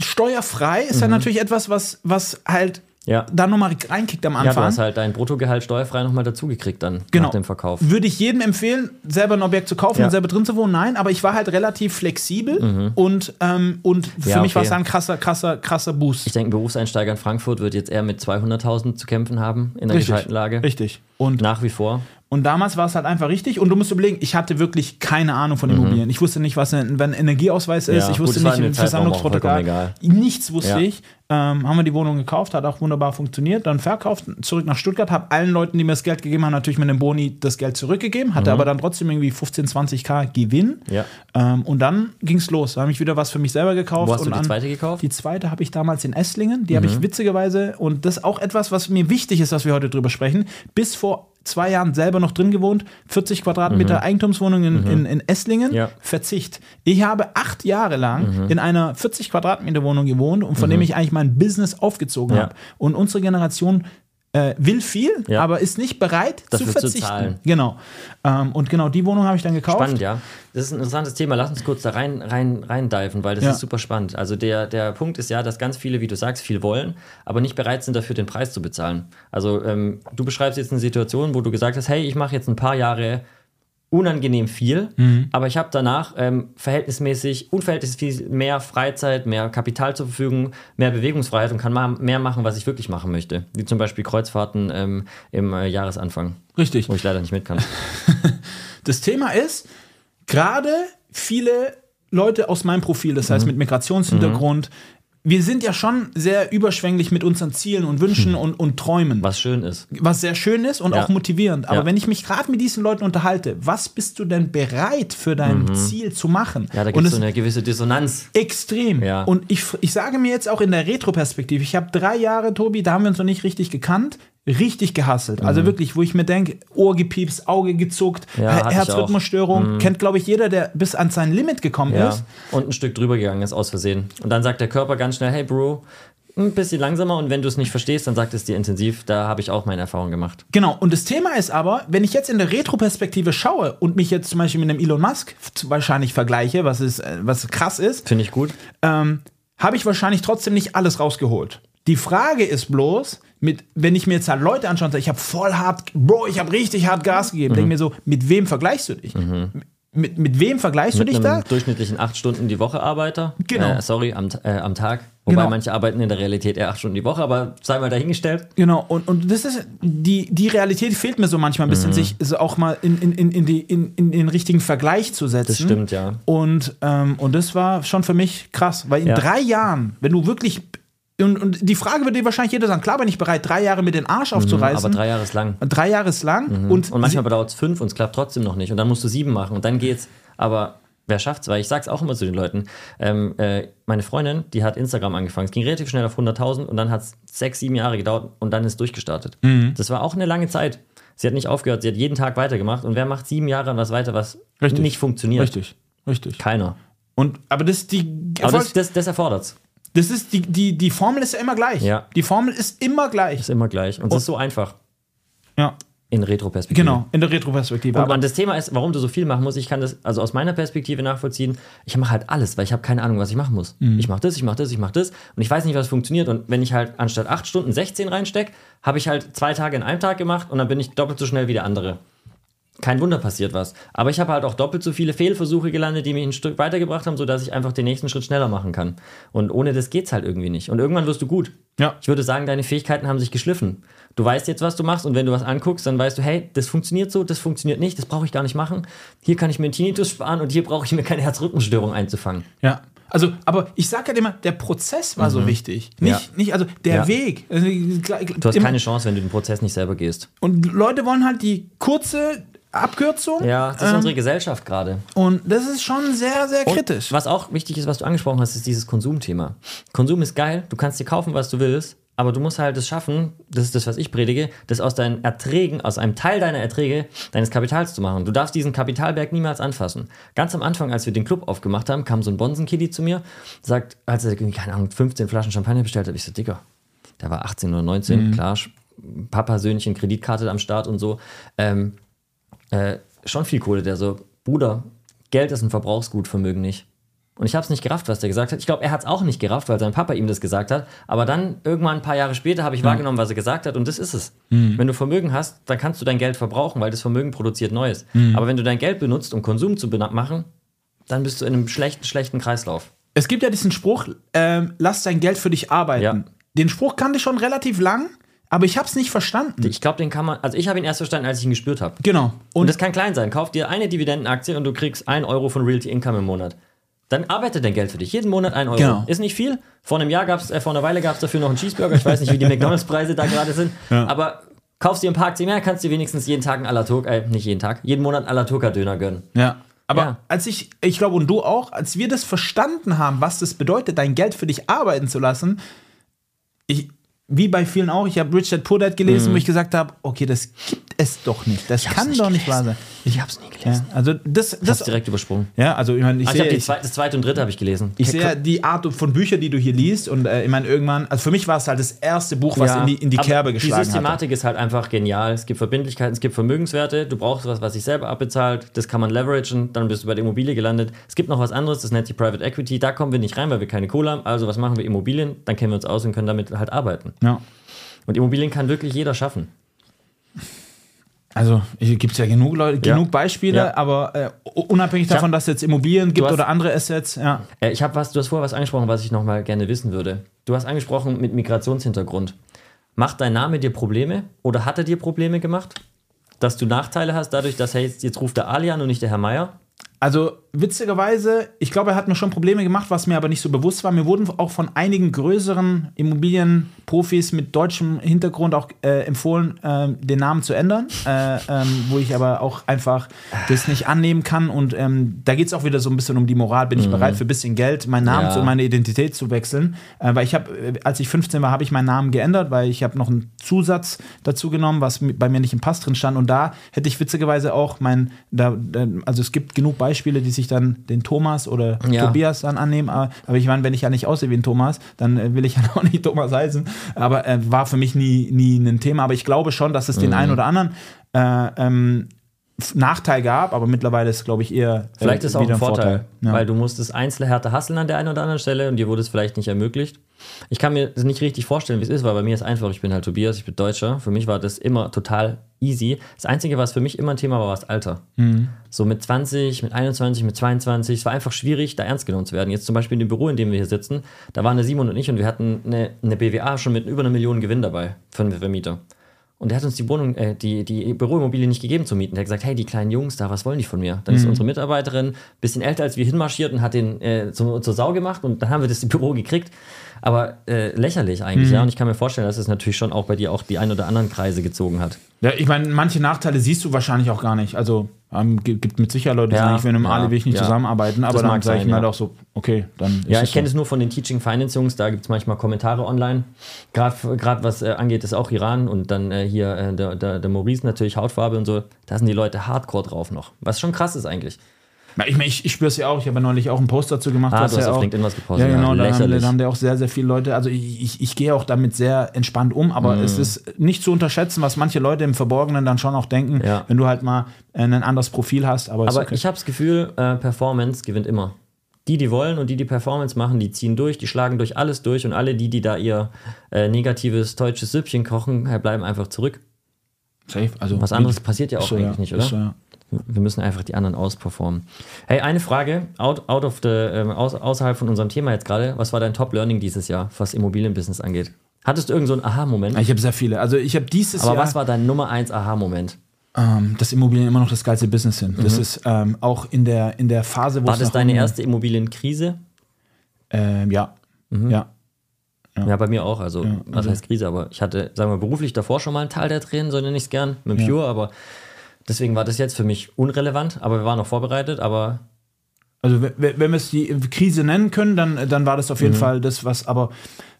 Steuerfrei ist ja natürlich etwas, was, was halt Mhm. Ja. da nochmal reinkickt am Ja, du Anfang. hast halt dein Bruttogehalt steuerfrei nochmal dazugekriegt dann Genau. nach dem Verkauf. Würde ich jedem empfehlen, selber ein Objekt zu kaufen Ja. und selber drin zu wohnen? Nein, aber ich war halt relativ flexibel und, ähm, und für Ja, mich war es okay. ein krasser, krasser, krasser Boost. Ich denke, ein Berufseinsteiger in Frankfurt wird jetzt eher mit 200.000 zu kämpfen haben in der Richtig. gescheiten Lage. Richtig. Und Nach wie vor. Und damals war es halt einfach richtig. Und du musst überlegen, ich hatte wirklich keine Ahnung von Immobilien. Ich wusste nicht, was ein, ein Energieausweis ist. Ja, ich gut, wusste war nicht, Versammlungsprotokoll. Nichts wusste Ja. ich. Ähm, haben wir die Wohnung gekauft, hat auch wunderbar funktioniert. Dann verkauft, zurück nach Stuttgart, habe allen Leuten, die mir das Geld gegeben haben, natürlich mit dem Boni das Geld zurückgegeben, hatte aber dann trotzdem irgendwie 15, 20k Gewinn. Mhm. Ja. Ähm, und dann ging es los. Da habe ich wieder was für mich selber gekauft. Wo hast du und die zweite gekauft? Die zweite habe ich damals in Esslingen. Die habe Mhm. ich witzigerweise, und das ist auch etwas, was mir wichtig ist, dass wir heute drüber sprechen, bis vor zwei Jahren selber noch drin gewohnt, 40 Quadratmeter Eigentumswohnung in, in, in Esslingen, Mhm. Ja. Mhm. Verzicht. Ich habe acht Jahre lang in einer 40 Quadratmeter Wohnung gewohnt und von dem ich eigentlich mein Business aufgezogen Ja. habe. Und unsere Generation äh, will viel, Ja. aber ist nicht bereit Dafür zu zu verzichten. zahlen. Genau. Ähm, und genau die Wohnung habe ich dann gekauft. Spannend, ja. Das ist ein interessantes Thema. Lass uns kurz da rein, rein, rein diven, weil das Ja. ist super spannend. Also der, der Punkt ist ja, dass ganz viele, wie du sagst, viel wollen, aber nicht bereit sind, dafür den Preis zu bezahlen. Also ähm, du beschreibst jetzt eine Situation, wo du gesagt hast, hey, ich mache jetzt ein paar Jahre unangenehm viel, Mhm. aber ich habe danach ähm, verhältnismäßig, unverhältnismäßig mehr Freizeit, mehr Kapital zur Verfügung, mehr Bewegungsfreiheit und kann ma mehr machen, was ich wirklich machen möchte. Wie zum Beispiel Kreuzfahrten ähm, im äh, Jahresanfang, Richtig. wo ich leider nicht mit kann. Das Thema ist, gerade viele Leute aus meinem Profil, das Mhm. heißt mit Migrationshintergrund, wir sind ja schon sehr überschwänglich mit unseren Zielen und Wünschen und, und Träumen. Hm. Was schön ist. was sehr schön ist und Ja. auch motivierend. Aber Ja. wenn ich mich gerade mit diesen Leuten unterhalte, was bist du denn bereit für dein Ziel zu machen? Mhm. Ja, da gibt es es so eine gewisse Dissonanz. extrem. Ja. Und ich, ich sage mir jetzt auch in der Retro-Perspektive, ich habe drei Jahre, Tobi, da haben wir uns noch nicht richtig gekannt, richtig gehasselt. Also wirklich, wo ich mir denke, Ohr gepiepst, Auge gezuckt, Mhm. Ja, Herzrhythmusstörung. Kennt, glaube ich, jeder, der bis an sein Limit gekommen Ja. ist. Und ein Stück drüber gegangen ist aus Versehen. Und dann sagt der Körper ganz schnell, hey Bro, ein bisschen langsamer und wenn du es nicht verstehst, dann sagt es dir intensiv. Da habe ich auch meine Erfahrung gemacht. Genau, und das Thema ist aber, wenn ich jetzt in der Retro-Perspektive schaue und mich jetzt zum Beispiel mit einem Elon Musk wahrscheinlich vergleiche, was, ist, äh, was krass ist, Finde ich gut. ähm, habe ich wahrscheinlich trotzdem nicht alles rausgeholt. Die Frage ist bloß, mit, wenn ich mir jetzt halt Leute anschaue und sage, ich habe voll hart, Bro, ich habe richtig hart Gas gegeben, Mhm. denke mir so, mit wem vergleichst du dich? Mit, mit wem vergleichst du Mit dich da? durchschnittlichen 8 Stunden die Woche Arbeiter. Genau. Äh, sorry, am, äh, am Tag. Wobei Genau. manche arbeiten in der Realität eher 8 Stunden die Woche, aber sei mal dahingestellt. Genau, und, und das ist, die, die Realität fehlt mir so manchmal ein bisschen, Mhm. sich so auch mal in, in, in, in, die, in, in den richtigen Vergleich zu setzen. Das stimmt, ja. Und, ähm, und das war schon für mich krass, weil in Ja. drei Jahren, wenn du wirklich. Und, und die Frage würde dir wahrscheinlich jeder sagen: klar bin ich bereit, drei Jahre mit den Arsch aufzureißen. Mhm, Aber drei Jahre ist lang. drei Jahre ist lang. Und, Und manchmal dauert es fünf und es klappt trotzdem noch nicht. Und dann musst du sieben machen und dann geht's. Aber wer schafft's? Weil ich sag's auch immer zu den Leuten. Ähm, äh, meine Freundin, die hat Instagram angefangen. Es ging relativ schnell auf 100.000 und dann hat's sechs, sieben Jahre gedauert und dann ist durchgestartet. Mhm. Das war auch eine lange Zeit. Sie hat nicht aufgehört, sie hat jeden Tag weitergemacht. Und wer macht sieben Jahre an was weiter, was Richtig. nicht funktioniert? richtig, richtig. Keiner. Und, aber das, die, Aber Erfolg, das, das, das erfordert's. Das ist die, die, die Formel ist ja immer gleich. Ja. Die Formel ist immer gleich. Ist immer gleich. Und es ist so einfach Ja, in Retroperspektive. genau, in der Retroperspektive. Aber das Thema ist, warum du so viel machen musst. Ich kann das also aus meiner Perspektive nachvollziehen. Ich mache halt alles, weil ich habe keine Ahnung, was ich machen muss. Mhm. Ich mache das, ich mache das, ich mache das und ich weiß nicht, was funktioniert. Und wenn ich halt anstatt 8 Stunden 16 reinstecke, habe ich halt zwei Tage in einem Tag gemacht und dann bin ich doppelt so schnell wie der andere. Kein Wunder passiert was. Aber ich habe halt auch doppelt so viele Fehlversuche gelandet, die mich ein Stück weitergebracht haben, sodass ich einfach den nächsten Schritt schneller machen kann. Und ohne das geht's halt irgendwie nicht. Und irgendwann wirst du gut. Ja. Ich würde sagen, deine Fähigkeiten haben sich geschliffen. Du weißt jetzt, was du machst und wenn du was anguckst, dann weißt du, hey, das funktioniert so, das funktioniert nicht, das brauche ich gar nicht machen. Hier kann ich mir einen Tinnitus sparen und hier brauche ich mir keine Herzrhythmusstörung einzufangen. Ja. Also, aber ich sage halt immer, der Prozess war so wichtig. Nicht, Mhm. Ja. nicht also der Ja. Weg. Also, Du hast keine Chance, wenn du den Prozess nicht selber gehst. Und Leute wollen halt die kurze Abkürzung. Ja, das ist ähm, unsere Gesellschaft gerade. Und das ist schon sehr, sehr kritisch. Was auch wichtig ist, was du angesprochen hast, ist dieses Konsumthema. Konsum ist geil, du kannst dir kaufen, was du willst, aber du musst halt es schaffen, das ist das, was ich predige, das aus deinen Erträgen, aus einem Teil deiner Erträge, deines Kapitals zu machen. Du darfst diesen Kapitalberg niemals anfassen. Ganz am Anfang, als wir den Club aufgemacht haben, kam so ein Bonsenkiddy zu mir, sagt, als er, keine Ahnung, 15 Flaschen Champagner bestellt hat, ich so, Dicker, der war 18 oder 19, klar, Sch- Papa, Söhnchen, Kreditkarte am Start und so. Ähm, äh, schon viel Kohle, der so, Bruder, Geld ist ein Verbrauchsgut, Vermögen nicht. Und ich habe es nicht gerafft, was der gesagt hat. Ich glaube, er hat es auch nicht gerafft, weil sein Papa ihm das gesagt hat. Aber dann, irgendwann ein paar Jahre später, habe ich wahrgenommen, was er gesagt hat. Und das ist es. Wenn du Vermögen hast, dann kannst du dein Geld verbrauchen, weil das Vermögen produziert Neues. Aber wenn du dein Geld benutzt, um Konsum zu machen, dann bist du in einem schlechten, schlechten Kreislauf. Es gibt ja diesen Spruch, ähm, lass dein Geld für dich arbeiten. Ja. Den Spruch kannte ich schon relativ lang. Aber ich habe es nicht verstanden. Ich glaube, den kann man, also ich habe ihn erst verstanden, als ich ihn gespürt habe. genau. Und Und das kann klein sein. Kauf dir eine Dividendenaktie und du kriegst 1 Euro von Realty Income im Monat. Dann arbeitet dein Geld für dich. Jeden Monat 1 Euro. Genau. Ist nicht viel. Vor einem Jahr gab's, äh, vor einer Weile gab es dafür noch einen Cheeseburger. Ich weiß nicht, wie die McDonalds-Preise da gerade sind. Aber kaufst dir ein paar Aktien mehr, kannst dir wenigstens jeden Tag einen Alaturka, äh, nicht jeden Tag, jeden Monat einen Alaturka-Döner gönnen. Ja. Aber Ja. als ich, ich glaube, und du auch, als wir das verstanden haben, was das bedeutet, dein Geld für dich arbeiten zu lassen, ich, wie bei vielen auch, ich habe Rich Dad Poor Dad gelesen, wo ich gesagt habe, okay, das gibt es doch nicht. Das kann nicht doch nicht gelesen. wahr sein. Ich hab's nie gelesen. Ja, also das, Ich hab's das direkt übersprungen. ja, also ich meine, ich Ah, ich habe sehe, die zwei, das zweite und dritte habe ich gelesen. ich sehe die Art von Büchern, die du hier liest und äh, ich meine irgendwann, also für mich war es halt das erste Buch, was Ja, in die, in die Kerbe Die geschlagen hat. Systematik ist halt einfach genial. Es gibt Verbindlichkeiten, es gibt Vermögenswerte. Du brauchst was, was sich selber abbezahlt. Das kann man leveragen. Dann bist du bei der Immobilie gelandet. Es gibt noch was anderes, das nennt sich Private Equity. Da kommen wir nicht rein, weil wir keine Kohle haben. Also was machen wir? Immobilien. Dann kennen wir uns aus und können damit halt arbeiten. Ja. Und Immobilien kann wirklich jeder schaffen. Also gibt es ja genug Leute, Ja. genug Beispiele, Ja. aber äh, unabhängig davon, dass es jetzt Immobilien gibt hast- oder andere Assets, ja. Äh, ich habe was, du hast vorher was angesprochen, was ich noch mal gerne wissen würde. Du hast angesprochen mit Migrationshintergrund. Macht dein Name dir Probleme oder hat er dir Probleme gemacht? Dass du Nachteile hast, dadurch, dass hey, jetzt, jetzt ruft der Ali an und nicht der Herr Meier? Also witzigerweise, ich glaube, er hat mir schon Probleme gemacht, was mir aber nicht so bewusst war. Mir wurden auch von einigen größeren Immobilienprofis mit deutschem Hintergrund auch äh, empfohlen, äh, den Namen zu ändern, äh, ähm, wo ich aber auch einfach das nicht annehmen kann. Und ähm, da geht es auch wieder so ein bisschen um die Moral. Bin ich bereit für ein bisschen Geld, meinen Namen Mhm. Ja. zu, meine Identität zu wechseln? Äh, weil ich habe, äh, als ich 15 war, habe ich meinen Namen geändert, weil ich habe noch einen Zusatz dazu genommen, was bei mir nicht im Pass drin stand. Und da hätte ich witzigerweise auch mein, da, also es gibt genug Beispiele, die sich dann den Thomas oder Ja. Tobias dann annehmen. Aber, aber ich meine, wenn ich ja nicht aussehe wie ein Thomas, dann äh, will ich ja auch nicht Thomas heißen. Aber äh, war für mich nie, nie ein Thema. Aber ich glaube schon, dass es den Mhm. einen oder anderen äh, ähm, Nachteil gab, aber mittlerweile ist, glaube ich, eher äh, Vielleicht ist es auch ein Vorteil, Ja. weil du musstest einzelne härter hasseln an der einen oder anderen Stelle und dir wurde es vielleicht nicht ermöglicht. Ich kann mir nicht richtig vorstellen, wie es ist, weil bei mir ist einfach, ich bin halt Tobias, ich bin Deutscher. Für mich war das immer total easy. Das Einzige, was für mich immer ein Thema war, war das Alter. Mhm. So mit 20, mit 21, mit 22. Es war einfach schwierig, da ernst genommen zu werden. Jetzt zum Beispiel in dem Büro, in dem wir hier sitzen, da waren der Simon und ich und wir hatten eine, eine BWA schon mit über einer Million Gewinn dabei für einen Vermieter. Und der hat uns die Wohnung, äh, die, die Büroimmobilie nicht gegeben zu mieten. Der hat gesagt, hey, die kleinen Jungs da, was wollen die von mir? Dann ist unsere Mitarbeiterin bisschen älter als wir hinmarschiert und hat den äh, zum, zur Sau gemacht und dann haben wir das Büro gekriegt. Aber äh, lächerlich eigentlich, ja. Und ich kann mir vorstellen, dass es natürlich schon auch bei dir auch die ein oder anderen Kreise gezogen hat. Ja, ich meine, manche Nachteile siehst du wahrscheinlich auch gar nicht. Also ähm, gi- gibt mit Sicherheit Leute, die Ja, sagen, ich will mit dem ja, Ali will ich nicht ja. zusammenarbeiten, aber Das dann sage ich mir halt auch so, okay, dann ist Ja, ich kenne so. es nur von den Teaching Finance Jungs, da gibt es manchmal Kommentare online. Gerade was äh, angeht, ist auch Iran und dann äh, hier äh, der, der, der Maurice natürlich Hautfarbe und so. Da sind die Leute hardcore drauf noch. Was schon krass ist eigentlich. Ja, Ich, ich, ich spüre es ja auch, ich habe ja neulich auch einen Post dazu gemacht. Ah, du hast ja auf auch, LinkedIn was gepostet. Ja, genau, da haben, da haben ja auch sehr, sehr viele Leute. Also ich, ich, ich gehe auch damit sehr entspannt um, aber Mhm. es ist nicht zu unterschätzen, was manche Leute im Verborgenen dann schon auch denken, Ja. wenn du halt mal ein anderes Profil hast. Aber, Aber okay. ich habe das Gefühl, äh, Performance gewinnt immer. Die, die wollen und die, die Performance machen, die ziehen durch, die schlagen durch alles durch und alle die, die da ihr äh, negatives deutsches Süppchen kochen, äh, bleiben einfach zurück. Safe, also Was anderes passiert ja auch so, eigentlich nicht, Ist oder? So, ja. Wir müssen einfach die anderen ausperformen. Hey, eine Frage, out, out of the, ähm, aus, außerhalb von unserem Thema jetzt gerade. Was war dein Top-Learning dieses Jahr, was Immobilienbusiness angeht? Hattest du irgend so Aha-Moment? Ich habe sehr viele. Also ich habe dieses Aber Jahr, was war dein Nummer 1 Aha-Moment? ähm, dass Immobilien immer noch das geilste Business sind. Das ist ähm, auch in der, in der Phase, wo Mhm. War das deine erste Immobilienkrise? Ähm, ja. Mhm. Ja. Ja. bei mir auch. Also, was also- heißt Krise? Aber ich hatte, sagen wir, beruflich davor schon mal einen Teil der Tränen, so nenne ich es gern, mit dem Ja. Pure, aber deswegen war das jetzt für mich unrelevant, aber wir waren noch vorbereitet, aber Also wenn, wenn wir es die Krise nennen können, dann, dann war das auf jeden Mhm. Fall das, was, aber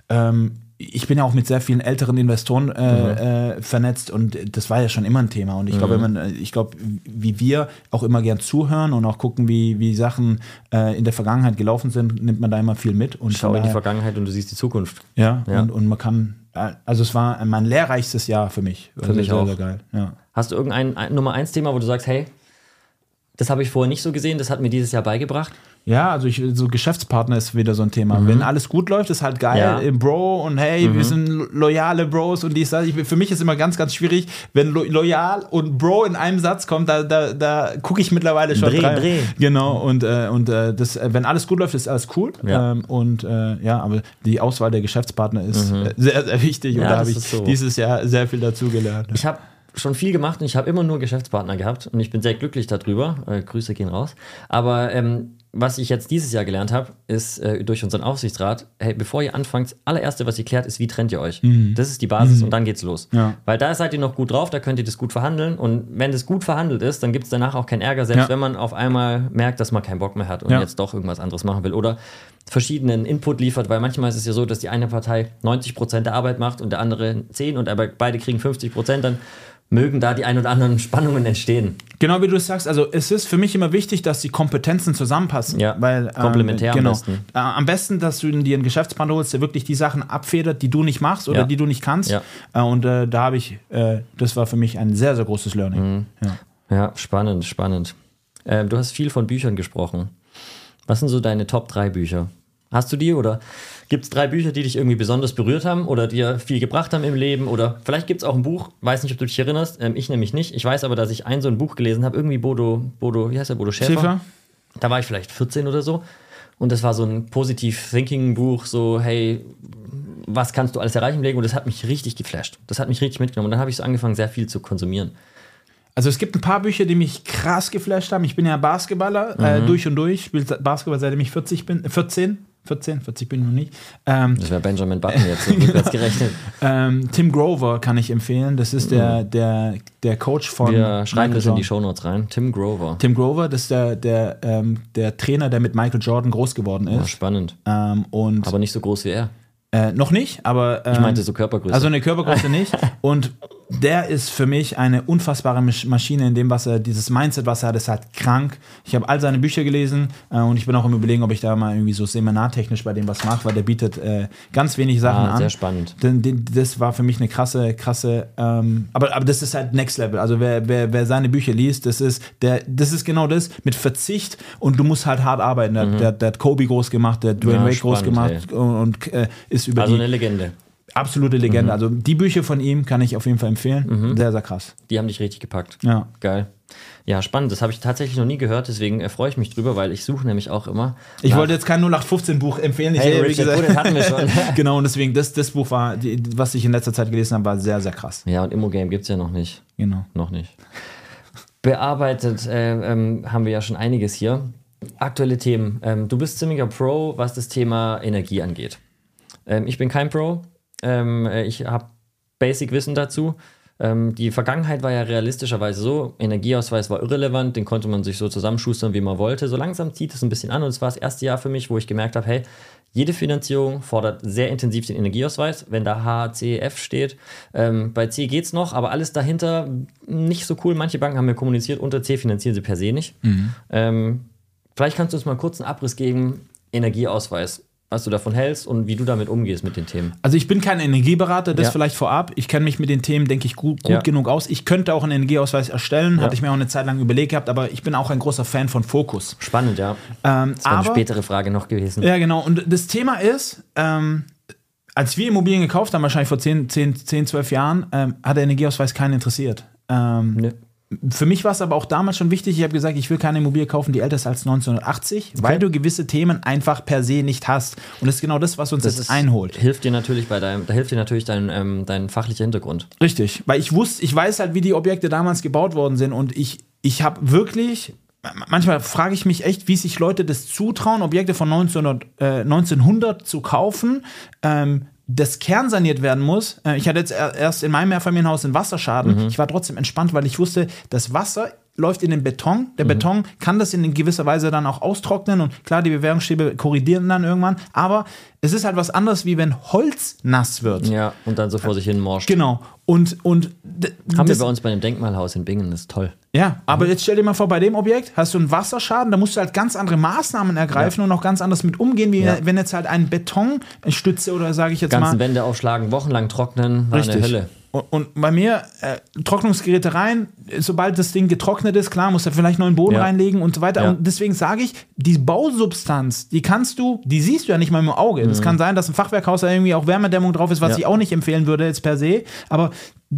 ähm, ich bin ja auch mit sehr vielen älteren Investoren äh, äh, vernetzt und das war ja schon immer ein Thema. Und ich glaube, wenn man, äh, ich glaube, wie wir auch immer gern zuhören und auch gucken, wie, wie Sachen äh, in der Vergangenheit gelaufen sind, nimmt man da immer viel mit. Und schau von in die daher- Vergangenheit und du siehst die Zukunft. Ja, Ja. Und, und man kann, äh, also es war mein lehrreichstes Jahr für mich. Für mich sehr, auch. Sehr geil, ja. Hast du irgendein ein, Nummer 1 Thema, wo du sagst, hey, Das habe ich vorher nicht so gesehen, das hat mir dieses Jahr beigebracht. Ja, also ich, so Geschäftspartner ist wieder so ein Thema. Mhm. Wenn alles gut läuft, ist halt geil, ja. Bro und hey, mhm. wir sind loyale Bros und dies, das. Ich, für mich ist immer ganz, ganz schwierig, wenn lo loyal und Bro in einem Satz kommt, da, da, da gucke ich mittlerweile schon dreh. Dreh. Genau, und, äh, und äh, das, äh, wenn alles gut läuft, ist alles cool. Ja. Ähm, und äh, ja, aber die Auswahl der Geschäftspartner ist mhm. Sehr, sehr wichtig ja, und da habe ich so. dieses Jahr sehr viel dazugelernt. Ich habe schon viel gemacht und ich habe immer nur Geschäftspartner gehabt und ich bin sehr glücklich darüber. Äh, Grüße gehen raus. Aber ähm, was ich jetzt dieses Jahr gelernt habe, ist äh, durch unseren Aufsichtsrat, hey, bevor ihr anfangt, das allererste, was ihr klärt, ist, wie trennt ihr euch? Mhm. Das ist die Basis mhm. und dann geht's los. Ja. Weil da seid ihr noch gut drauf, da könnt ihr das gut verhandeln und wenn das gut verhandelt ist, dann gibt es danach auch keinen Ärger, selbst ja. wenn man auf einmal merkt, dass man keinen Bock mehr hat und ja. jetzt doch irgendwas anderes machen will oder verschiedenen Input liefert, weil manchmal ist es ja so, dass die eine Partei 90% der Arbeit macht und der andere 10 und aber beide kriegen 50%, dann mögen da die ein oder anderen Spannungen entstehen. Genau wie du es sagst, also es ist für mich immer wichtig, dass die Kompetenzen zusammenpassen. Ja, weil, ähm, komplementär genau, am besten. Äh, am besten, dass du dir einen Geschäftspartner holst, der wirklich die Sachen abfedert, die du nicht machst oder ja. die du nicht kannst. Ja. Äh, und äh, da habe ich, äh, das war für mich ein sehr, sehr großes Learning. Mhm. Ja. ja. spannend, spannend. Ähm, du hast viel von Büchern gesprochen. Was sind so deine Top 3 Bücher? Hast du die oder Gibt es drei Bücher, die dich irgendwie besonders berührt haben oder dir viel gebracht haben im Leben? Oder vielleicht gibt es auch ein Buch, weiß nicht, ob du dich erinnerst, ähm, ich nämlich nicht. Ich weiß aber, dass ich ein so ein Buch gelesen habe, irgendwie Bodo, Bodo, wie heißt der, Bodo Schäfer? Schäfer? Da war ich vielleicht 14 oder so. Und das war so ein Positive Thinking Buch, so, hey, was kannst du alles erreichen im Leben? Und das hat mich richtig geflasht. Das hat mich richtig mitgenommen. Und dann habe ich so angefangen, sehr viel zu konsumieren. Also es gibt ein paar Bücher, die mich krass geflasht haben. Ich bin ja Basketballer, äh, mhm. äh, durch und durch, spiele Basketball seitdem ich 40 bin, 14. 14, 40 bin ich noch nicht. Ähm, das wäre Benjamin Button jetzt, so genau. gerechnet. Ähm, Tim Grover kann ich empfehlen. Das ist der, mhm. der, der Coach von. Wir schreiben Michael das in die Shownotes rein. Tim Grover. Tim Grover, das ist der, der, ähm, der Trainer, der mit Michael Jordan groß geworden ist. Ja, spannend. Ähm, und Aber nicht so groß wie er. Äh, noch nicht, aber. ich meinte ähm, so Körpergröße. Also eine Körpergröße nicht. Und der ist für mich eine unfassbare Maschine in dem, was er, dieses Mindset, was er hat, ist halt krank. Ich habe all seine Bücher gelesen äh, und ich bin auch im Überlegen, ob ich da mal irgendwie so seminartechnisch bei dem was mache, weil der bietet äh, ganz wenig Sachen ah, an. Sehr spannend. Den, den, das war für mich eine krasse, krasse, ähm, aber, aber das ist halt Next Level. Also wer, wer, wer seine Bücher liest, das ist, der, das ist genau das mit Verzicht und du musst halt hart arbeiten. Der, mhm. der, der hat Kobe groß gemacht, der Dwayne ja, Wade groß gemacht ey. und, und äh, ist über Also die, eine Legende absolute Legende. Mhm. Also die Bücher von ihm kann ich auf jeden Fall empfehlen. Mhm. Sehr, sehr krass. Die haben dich richtig gepackt. Ja. Geil. Ja, spannend. Das habe ich tatsächlich noch nie gehört, deswegen äh, freue ich mich drüber, weil ich suche nämlich auch immer. Ich wollte jetzt kein 0815 Buch empfehlen. Ich hey, Richard, gesagt, gut, hatten wir schon. genau, und deswegen, das, das Buch war, die, was ich in letzter Zeit gelesen habe, war sehr, sehr krass. Ja, und Immogame gibt es ja noch nicht. Genau. Noch nicht. Bearbeitet äh, ähm, haben wir ja schon einiges hier. Aktuelle Themen. Ähm, du bist ziemlicher Pro, was das Thema Energie angeht. Ähm, ich bin kein Pro, ähm, äh, ich habe Basic-Wissen dazu. Ähm, die Vergangenheit war ja realistischerweise so, Energieausweis war irrelevant, den konnte man sich so zusammenschustern, wie man wollte. So langsam zieht es ein bisschen an und es war das erste Jahr für mich, wo ich gemerkt habe, hey, jede Finanzierung fordert sehr intensiv den Energieausweis, wenn da HCF steht. Ähm, bei C geht es noch, aber alles dahinter nicht so cool. Manche Banken haben mir kommuniziert, unter C finanzieren sie per se nicht. Mhm. Ähm, vielleicht kannst du uns mal kurz einen Abriss geben. Energieausweis was du davon hältst und wie du damit umgehst mit den Themen. Also ich bin kein Energieberater, das ja. vielleicht vorab. Ich kenne mich mit den Themen, denke ich, gut, gut ja. genug aus. Ich könnte auch einen Energieausweis erstellen, ja. hatte ich mir auch eine Zeit lang überlegt gehabt, aber ich bin auch ein großer Fan von Fokus. Spannend, ja. Ähm, das wäre eine spätere Frage noch gewesen. Ja, genau. Und das Thema ist, ähm, als wir Immobilien gekauft haben, wahrscheinlich vor 10, 10, 10 12 Jahren, ähm, hat der Energieausweis keinen interessiert. Ähm, nee. Für mich war es aber auch damals schon wichtig, ich habe gesagt, ich will keine Immobilie kaufen, die älter ist als 1980, okay. weil du gewisse Themen einfach per se nicht hast. Und das ist genau das, was uns das jetzt einholt. Hilft dir natürlich bei deinem, da hilft dir natürlich dein, ähm, dein fachlicher Hintergrund. Richtig, weil ich wusste, ich weiß halt, wie die Objekte damals gebaut worden sind und ich, ich habe wirklich manchmal frage ich mich echt, wie sich Leute das zutrauen, Objekte von 1900, äh, 1900 zu kaufen, ähm, das Kern saniert werden muss. Äh, ich hatte jetzt erst in meinem Mehrfamilienhaus einen Wasserschaden. Mhm. Ich war trotzdem entspannt, weil ich wusste, das Wasser läuft in den Beton. Der mhm. Beton kann das in gewisser Weise dann auch austrocknen und klar, die Bewährungsstäbe korrigieren dann irgendwann. Aber es ist halt was anderes, wie wenn Holz nass wird. Ja, und dann so vor sich hin morscht. Genau. Und, und haben wir bei uns bei dem Denkmalhaus in Bingen, das ist toll. Ja, aber mhm. jetzt stell dir mal vor, bei dem Objekt hast du einen Wasserschaden, da musst du halt ganz andere Maßnahmen ergreifen ja. und auch ganz anders mit umgehen, wie ja. wenn jetzt halt ein Betonstütze oder sage ich jetzt Ganzen mal. Wände aufschlagen, wochenlang trocknen, war Richtig. eine Hölle. Und, und bei mir, äh, Trocknungsgeräte rein, sobald das Ding getrocknet ist, klar, muss er vielleicht neuen Boden Ja. reinlegen und so weiter. Ja. Und deswegen sage ich, die Bausubstanz, die kannst du, die siehst du ja nicht mal im Auge. Es kann sein, dass ein Fachwerkhaus da irgendwie auch Wärmedämmung drauf ist, was Mhm. Ich auch nicht empfehlen würde jetzt per se. Aber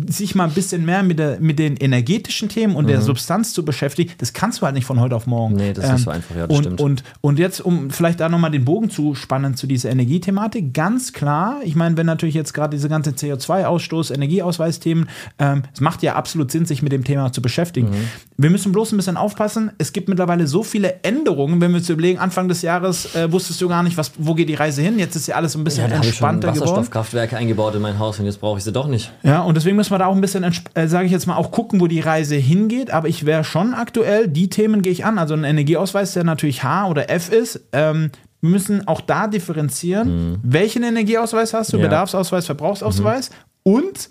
sich mal ein bisschen mehr mit, der, mit den energetischen Themen und der Substanz zu beschäftigen, das kannst du halt nicht von heute auf morgen. Mhm. Ähm, Nee, das ist nicht so einfach, ja, das und, stimmt. Und, und jetzt, um vielleicht da nochmal den Bogen zu spannen zu dieser Energiethematik, ganz klar, ich meine, wenn natürlich jetzt gerade diese ganze CO2-Ausstoß, Energieausweisthemen, ähm, es macht ja absolut Sinn, sich mit dem Thema zu beschäftigen. Mhm. Wir müssen bloß ein bisschen aufpassen. Es gibt mittlerweile so viele Änderungen, wenn wir uns überlegen, Anfang des Jahres äh, wusstest du gar nicht, was, wo geht die Reise hin. Jetzt ist ja alles ein bisschen Ja, da habe ich schon entspannter geworden. Wasserstoffkraftwerke eingebaut in mein Haus und jetzt brauche ich sie doch nicht. Ja, und deswegen müssen wir da auch ein bisschen, äh, sage ich jetzt mal, auch gucken, wo die Reise hingeht. Aber ich wäre schon aktuell, die Themen gehe ich an. Also ein Energieausweis, der natürlich H oder F ist. Ähm, wir müssen auch da differenzieren, welchen Energieausweis hast du, Ja. Bedarfsausweis, Verbrauchsausweis. Und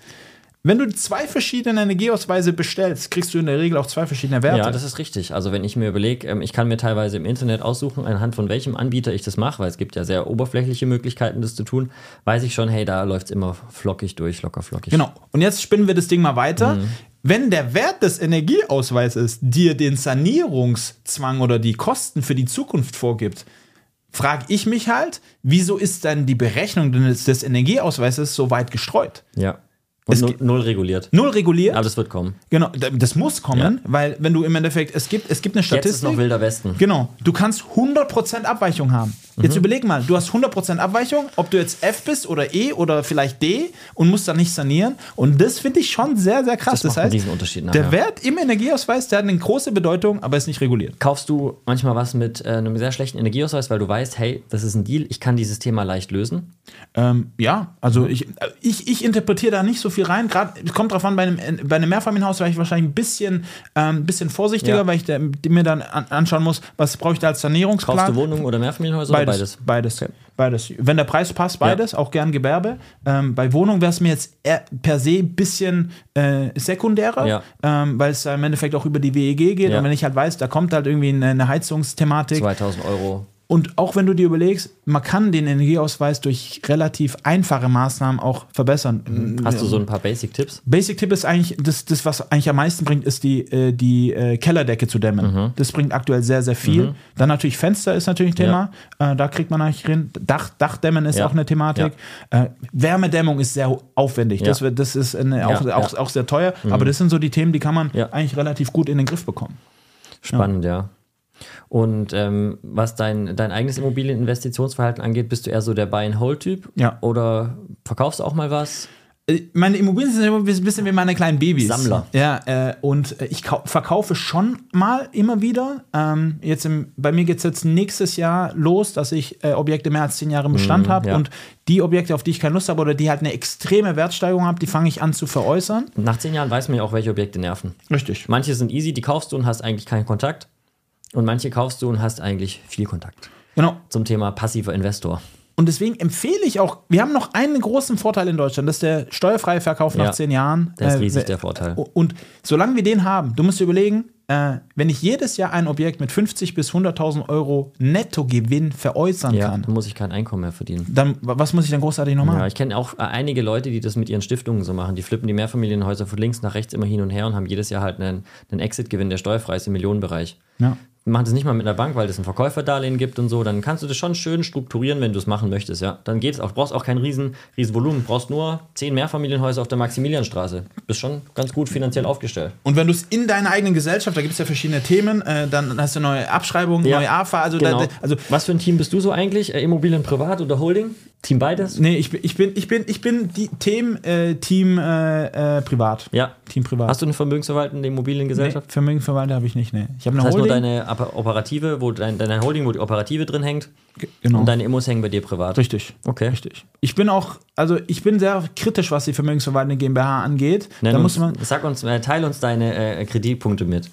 wenn du zwei verschiedene Energieausweise bestellst, kriegst du in der Regel auch zwei verschiedene Werte. Ja, das ist richtig. Also wenn ich mir überlege, ähm, ich kann mir teilweise im Internet aussuchen, anhand von welchem Anbieter ich das mache, weil es gibt ja sehr oberflächliche Möglichkeiten, das zu tun, weiß ich schon, hey, da läuft es immer flockig durch, locker flockig. Genau. Und jetzt spinnen wir das Ding mal weiter. Wenn der Wert des Energieausweises dir den Sanierungszwang oder die Kosten für die Zukunft vorgibt, frage ich mich halt, wieso ist dann die Berechnung des, des Energieausweises so weit gestreut? Ja. Und Es null, gibt- null reguliert. Null reguliert. Aber das wird kommen. genau, das muss kommen, weil wenn du im Endeffekt, es gibt, es gibt eine Jetzt ist Statistik. noch Wilder Westen. Genau, du kannst 100% Abweichung haben. Mhm. Jetzt überleg mal, du hast 100% Abweichung, ob du jetzt F bist oder E oder vielleicht D und musst dann nicht sanieren. Und das finde ich schon sehr, sehr krass. Das macht einen Riesenunterschied nachher. der Wert im Energieausweis, der hat eine große Bedeutung, aber ist nicht reguliert. Kaufst du manchmal was mit äh, einem sehr schlechten Energieausweis, weil du weißt, hey, das ist ein Deal, ich kann dieses Thema leicht lösen? Ähm, ja, also ich, äh, ich, ich interpretiere da nicht so viel rein. Gerade kommt drauf an, bei einem, bei einem Mehrfamilienhaus wäre ich wahrscheinlich ein bisschen, ähm, bisschen vorsichtiger, Ja. weil ich da, mir dann an, anschauen muss, was brauche ich da als Sanierungsplan. Kaufst du Wohnungen oder Mehrfamilienhäuser oder Beides. beides? Beides. Beides. Wenn der Preis passt, beides, auch gern Gewerbe. Ähm, bei Wohnung wäre es mir jetzt per se ein bisschen äh, sekundärer, Ja. ähm, weil es im Endeffekt auch über die WEG geht. Ja. Und wenn ich halt weiß, da kommt halt irgendwie eine, eine Heizungsthematik. 2000 Euro. Und auch wenn du dir überlegst, man kann den Energieausweis durch relativ einfache Maßnahmen auch verbessern. Hast du so ein paar Basic-Tipps? Basic-Tipp ist eigentlich, das, das, was eigentlich am meisten bringt, ist die, äh, die äh, Kellerdecke zu dämmen. Mhm. Das bringt aktuell sehr, sehr viel. Dann natürlich Fenster ist natürlich ein Thema. Äh, da kriegt man eigentlich hin. Dach, Dachdämmen ist Ja. auch eine Thematik. Äh, Wärmedämmung ist sehr aufwendig. Ja. Das, das ist eine, auch, Ja, auch, ja. auch sehr teuer. Aber das sind so die Themen, die kann man Ja. eigentlich relativ gut in den Griff bekommen. Spannend, ja. Und ähm, was dein, dein eigenes Immobilieninvestitionsverhalten angeht, bist du eher so der Buy-and-Hold-Typ? Ja. Oder verkaufst du auch mal was? Äh, Meine Immobilien sind immer ein bisschen wie meine kleinen Babys. Sammler. Ja, äh, und äh, ich kau- verkaufe schon mal immer wieder. Ähm, jetzt im, bei mir geht es jetzt nächstes Jahr los, dass ich äh, Objekte mehr als zehn Jahre im Bestand habe. Mhm, ja. Und die Objekte, auf die ich keine Lust habe oder die halt eine extreme Wertsteigerung haben, die fange ich an zu veräußern. Nach zehn Jahren weiß man ja auch, welche Objekte nerven. Richtig. Manche sind easy, die kaufst du und hast eigentlich keinen Kontakt. Und manche kaufst du und hast eigentlich viel Kontakt. Genau. Zum Thema passiver Investor. Und deswegen empfehle ich auch, wir haben noch einen großen Vorteil in Deutschland, das ist der steuerfreie Verkauf nach Ja, zehn Jahren. der ist Äh, riesig, wer- der Vorteil. Und solange wir den haben, du musst dir überlegen, äh, wenn ich jedes Jahr ein Objekt mit 50 bis 100.000 Euro Nettogewinn veräußern Ja, kann, dann muss ich kein Einkommen mehr verdienen. dann was muss ich dann großartig noch machen? Ja, ich kenne auch äh, einige Leute, die das mit ihren Stiftungen so machen. Die flippen die Mehrfamilienhäuser von links nach rechts immer hin und her und haben jedes Jahr halt einen, einen Exit-Gewinn, der steuerfrei ist im Millionenbereich. Ja. Machen das nicht mal mit einer Bank, weil es ein Verkäuferdarlehen gibt und so. Dann kannst du das schon schön strukturieren, wenn du es machen möchtest, ja. Dann geht es auch. Du brauchst auch kein riesen, riesen Volumen. Brauchst nur zehn Mehrfamilienhäuser auf der Maximilianstraße. Bist schon ganz gut finanziell aufgestellt. Und wenn du es in deiner eigenen Gesellschaft, da gibt es ja verschiedene Themen, äh, dann hast du neue Abschreibungen, Ja, neue AFA, also, Genau. da, also Was für ein Team bist du so eigentlich? Äh, Immobilien privat oder Holding? Team beides? nee, ich bin, ich bin, ich bin, ich bin die Team, äh, Team äh, äh, privat. Ja. Team privat. Hast du eine vermögensverwaltende nee, Immobiliengesellschaft? Vermögensverwalter habe ich nicht, nee. Ich habe eine Das heißt nur Holding. deine Oper- Operative, wo dein, dein Holding, wo die Operative drin hängt Ge- genau. und deine Immos hängen bei dir privat. Richtig. Okay. Richtig. Ich bin auch, also ich bin sehr kritisch, was die vermögensverwaltende GmbH angeht. Nenn da uns, muss man. sag uns, äh, teile uns deine äh, Kreditpunkte mit.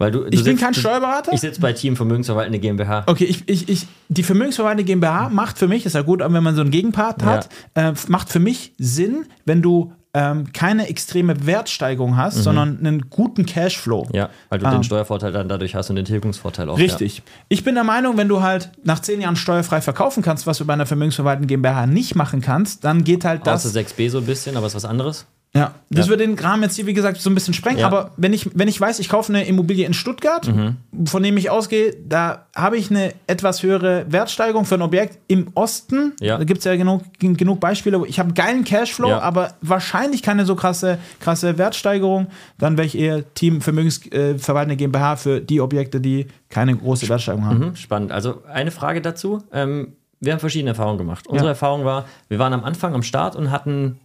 Weil du, du Ich bin sitzt- kein du, Steuerberater. Ich sitze bei Team Vermögensverwaltende GmbH. Okay, ich, ich, ich, die vermögensverwaltende GmbH macht für mich, ist ja gut, wenn man so einen Gegenpart hat, äh, macht für mich Sinn, wenn du ähm, keine extreme Wertsteigerung hast, sondern einen guten Cashflow. Mhm. Ja, weil du Ähm. den Steuervorteil dann dadurch hast und den Tilgungsvorteil auch. Richtig. Ich bin der Meinung, wenn du halt nach zehn Jahren steuerfrei verkaufen kannst, was du bei einer vermögensverwaltenden GmbH nicht machen kannst, dann geht halt Ja. das. Außer 6b so ein bisschen, aber ist was anderes. Ja, das Ja. würde den Rahmen jetzt hier, wie gesagt, so ein bisschen sprengen. Ja. Aber wenn ich, wenn ich weiß, ich kaufe eine Immobilie in Stuttgart, Mhm. von dem ich ausgehe, da habe ich eine etwas höhere Wertsteigerung für ein Objekt im Osten. Ja. Da gibt es ja genug, gen- genug Beispiele. wo Ich habe geilen Cashflow, aber wahrscheinlich keine so krasse, krasse Wertsteigerung. Dann wäre ich eher Team Vermögensverwaltende äh, GmbH für die Objekte, die keine große Wertsteigerung haben. Mhm, spannend. Also eine Frage dazu. Ähm, wir haben verschiedene Erfahrungen gemacht. Unsere. Erfahrung war, wir waren am Anfang am Start und hatten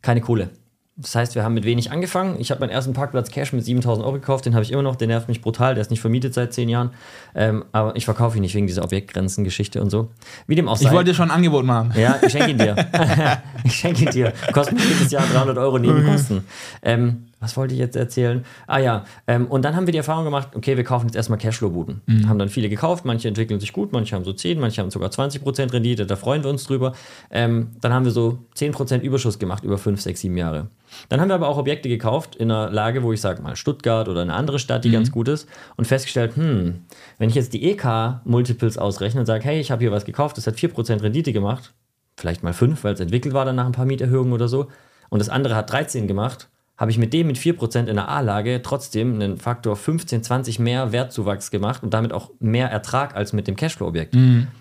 keine Kohle. Das heißt, wir haben mit wenig angefangen. Ich habe meinen ersten Parkplatz Cash mit 7000 Euro gekauft. Den habe ich immer noch. Der nervt mich brutal. Der ist nicht vermietet seit zehn Jahren. Ähm, aber ich verkaufe ihn nicht wegen dieser Objektgrenzen-Geschichte und so. Wie dem auch sei. Ich wollte dir schon ein Angebot machen. Ja, ich schenke ihn dir. ich schenke ihn dir. Kostet mich jedes Jahr 300 Euro Nebenkosten. Ähm, was wollte ich jetzt erzählen? Ah ja, ähm, und dann haben wir die Erfahrung gemacht, okay, wir kaufen jetzt erstmal Cashflow-Buden. Haben dann viele gekauft, manche entwickeln sich gut, manche haben so 10, manche haben sogar 20% Rendite, da freuen wir uns drüber. Ähm, dann haben wir so 10% Überschuss gemacht über 5, 6, 7 Jahre. Dann haben wir aber auch Objekte gekauft in einer Lage, wo ich sage mal Stuttgart oder eine andere Stadt, die ganz gut ist und festgestellt, hm, wenn ich jetzt die EK-Multiples ausrechne und sage, hey, ich habe hier was gekauft, das hat 4% Rendite gemacht, vielleicht mal 5, weil es entwickelt war dann nach ein paar Mieterhöhungen oder so, und das andere hat 13 gemacht, habe ich mit dem mit 4% in der A-Lage trotzdem einen Faktor 15, 20 mehr Wertzuwachs gemacht und damit auch mehr Ertrag als mit dem Cashflow-Objekt.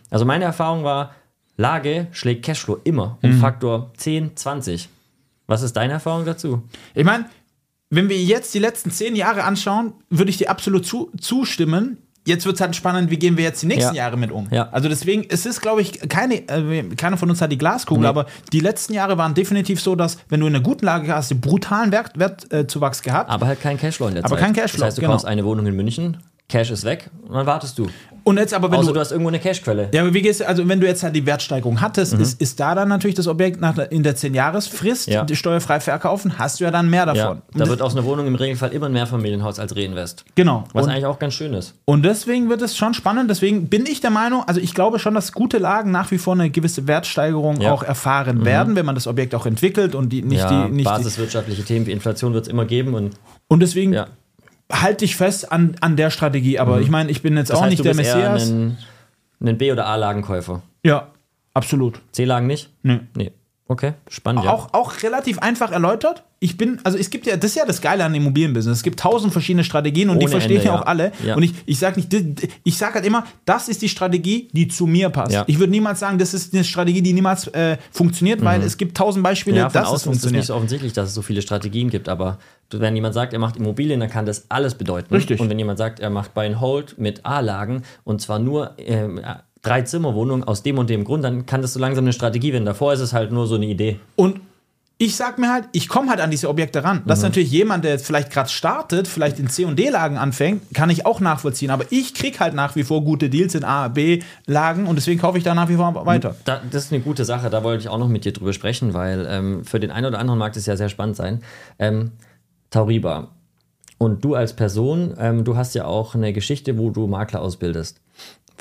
Also meine Erfahrung war, Lage schlägt Cashflow immer um Faktor 10, 20. Was ist deine Erfahrung dazu? Ich meine, wenn wir jetzt die letzten zehn Jahre anschauen, würde ich dir absolut zu, zustimmen. Jetzt wird es halt spannend, wie gehen wir jetzt die nächsten Ja. Jahre mit um. Ja. Also deswegen, es ist, glaube ich, keine, äh, keiner von uns hat die Glaskugel, Nee. aber die letzten Jahre waren definitiv so, dass, wenn du in einer guten Lage hast, du brutalen Wert, Wertzuwachs äh, gehabt. Aber halt kein Cashflow in der Aber Zeit. kein Cashflow, Das heißt, du genau. kaufst eine Wohnung in München, Cash ist weg und dann wartest du. Und jetzt aber, wenn Außer du, du hast irgendwo eine Cashquelle. Ja, aber wie gehst du, also wenn du jetzt halt die Wertsteigerung hattest, ist, ist da dann natürlich das Objekt nach, in der 10-Jahres-Frist Ja. steuerfrei verkaufen, hast du ja dann mehr davon. Ja, da wird aus einer Wohnung im Regelfall immer ein Mehrfamilienhaus als Reinvest. genau. Was Und- eigentlich auch ganz schön ist. Und deswegen wird es schon spannend. Deswegen bin ich der Meinung, also ich glaube schon, dass gute Lagen nach wie vor eine gewisse Wertsteigerung Ja. Mhm. auch erfahren werden, wenn man das Objekt auch entwickelt und die nicht ja, die nicht basiswirtschaftliche Themen wie Inflation wird es immer geben. Und und deswegen ja. Halte ich fest an, an der Strategie. Aber ich meine, ich bin jetzt Mhm. das auch heißt, nicht der Messias. ein, ein B- oder A-Lagenkäufer. Ja, absolut. C-Lagen nicht? Nee. Nee. Okay, spannend. Ja. Auch, auch relativ einfach erläutert. Ich bin, also es gibt ja, das ist ja das Geile an Immobilienbusiness. Es gibt tausend verschiedene Strategien und die Ohne verstehen Ende, ja auch alle. Ja. Und ich, ich sage nicht, ich sage halt immer, das ist die Strategie, die zu mir passt. Ja. Ich würde niemals sagen, das ist eine Strategie, die niemals äh, funktioniert, weil es gibt tausend Beispiele, Mhm. Ja, dass es ist es funktioniert. nicht so offensichtlich, dass es so viele Strategien gibt, aber wenn jemand sagt, er macht Immobilien, dann kann das alles bedeuten. Richtig. Und wenn jemand sagt, er macht Buy and Hold mit A-Lagen und zwar nur ähm, drei Zimmerwohnungen aus dem und dem Grund, dann kann das so langsam eine Strategie werden. Davor ist es halt nur so eine Idee. Und ich sag mir halt, ich komme halt an diese Objekte ran. Mhm. Dass natürlich jemand, der jetzt vielleicht gerade startet, vielleicht in C- und D-Lagen anfängt, kann ich auch nachvollziehen. Aber ich krieg halt nach wie vor gute Deals in A, B-Lagen und deswegen kaufe ich da nach wie vor weiter. Da, das ist eine gute Sache, da wollte ich auch noch mit dir drüber sprechen, weil ähm, für den einen oder anderen mag das ja sehr spannend sein. Ähm, Tauriba. Und du als Person, ähm, du hast ja auch eine Geschichte, wo du Makler ausbildest.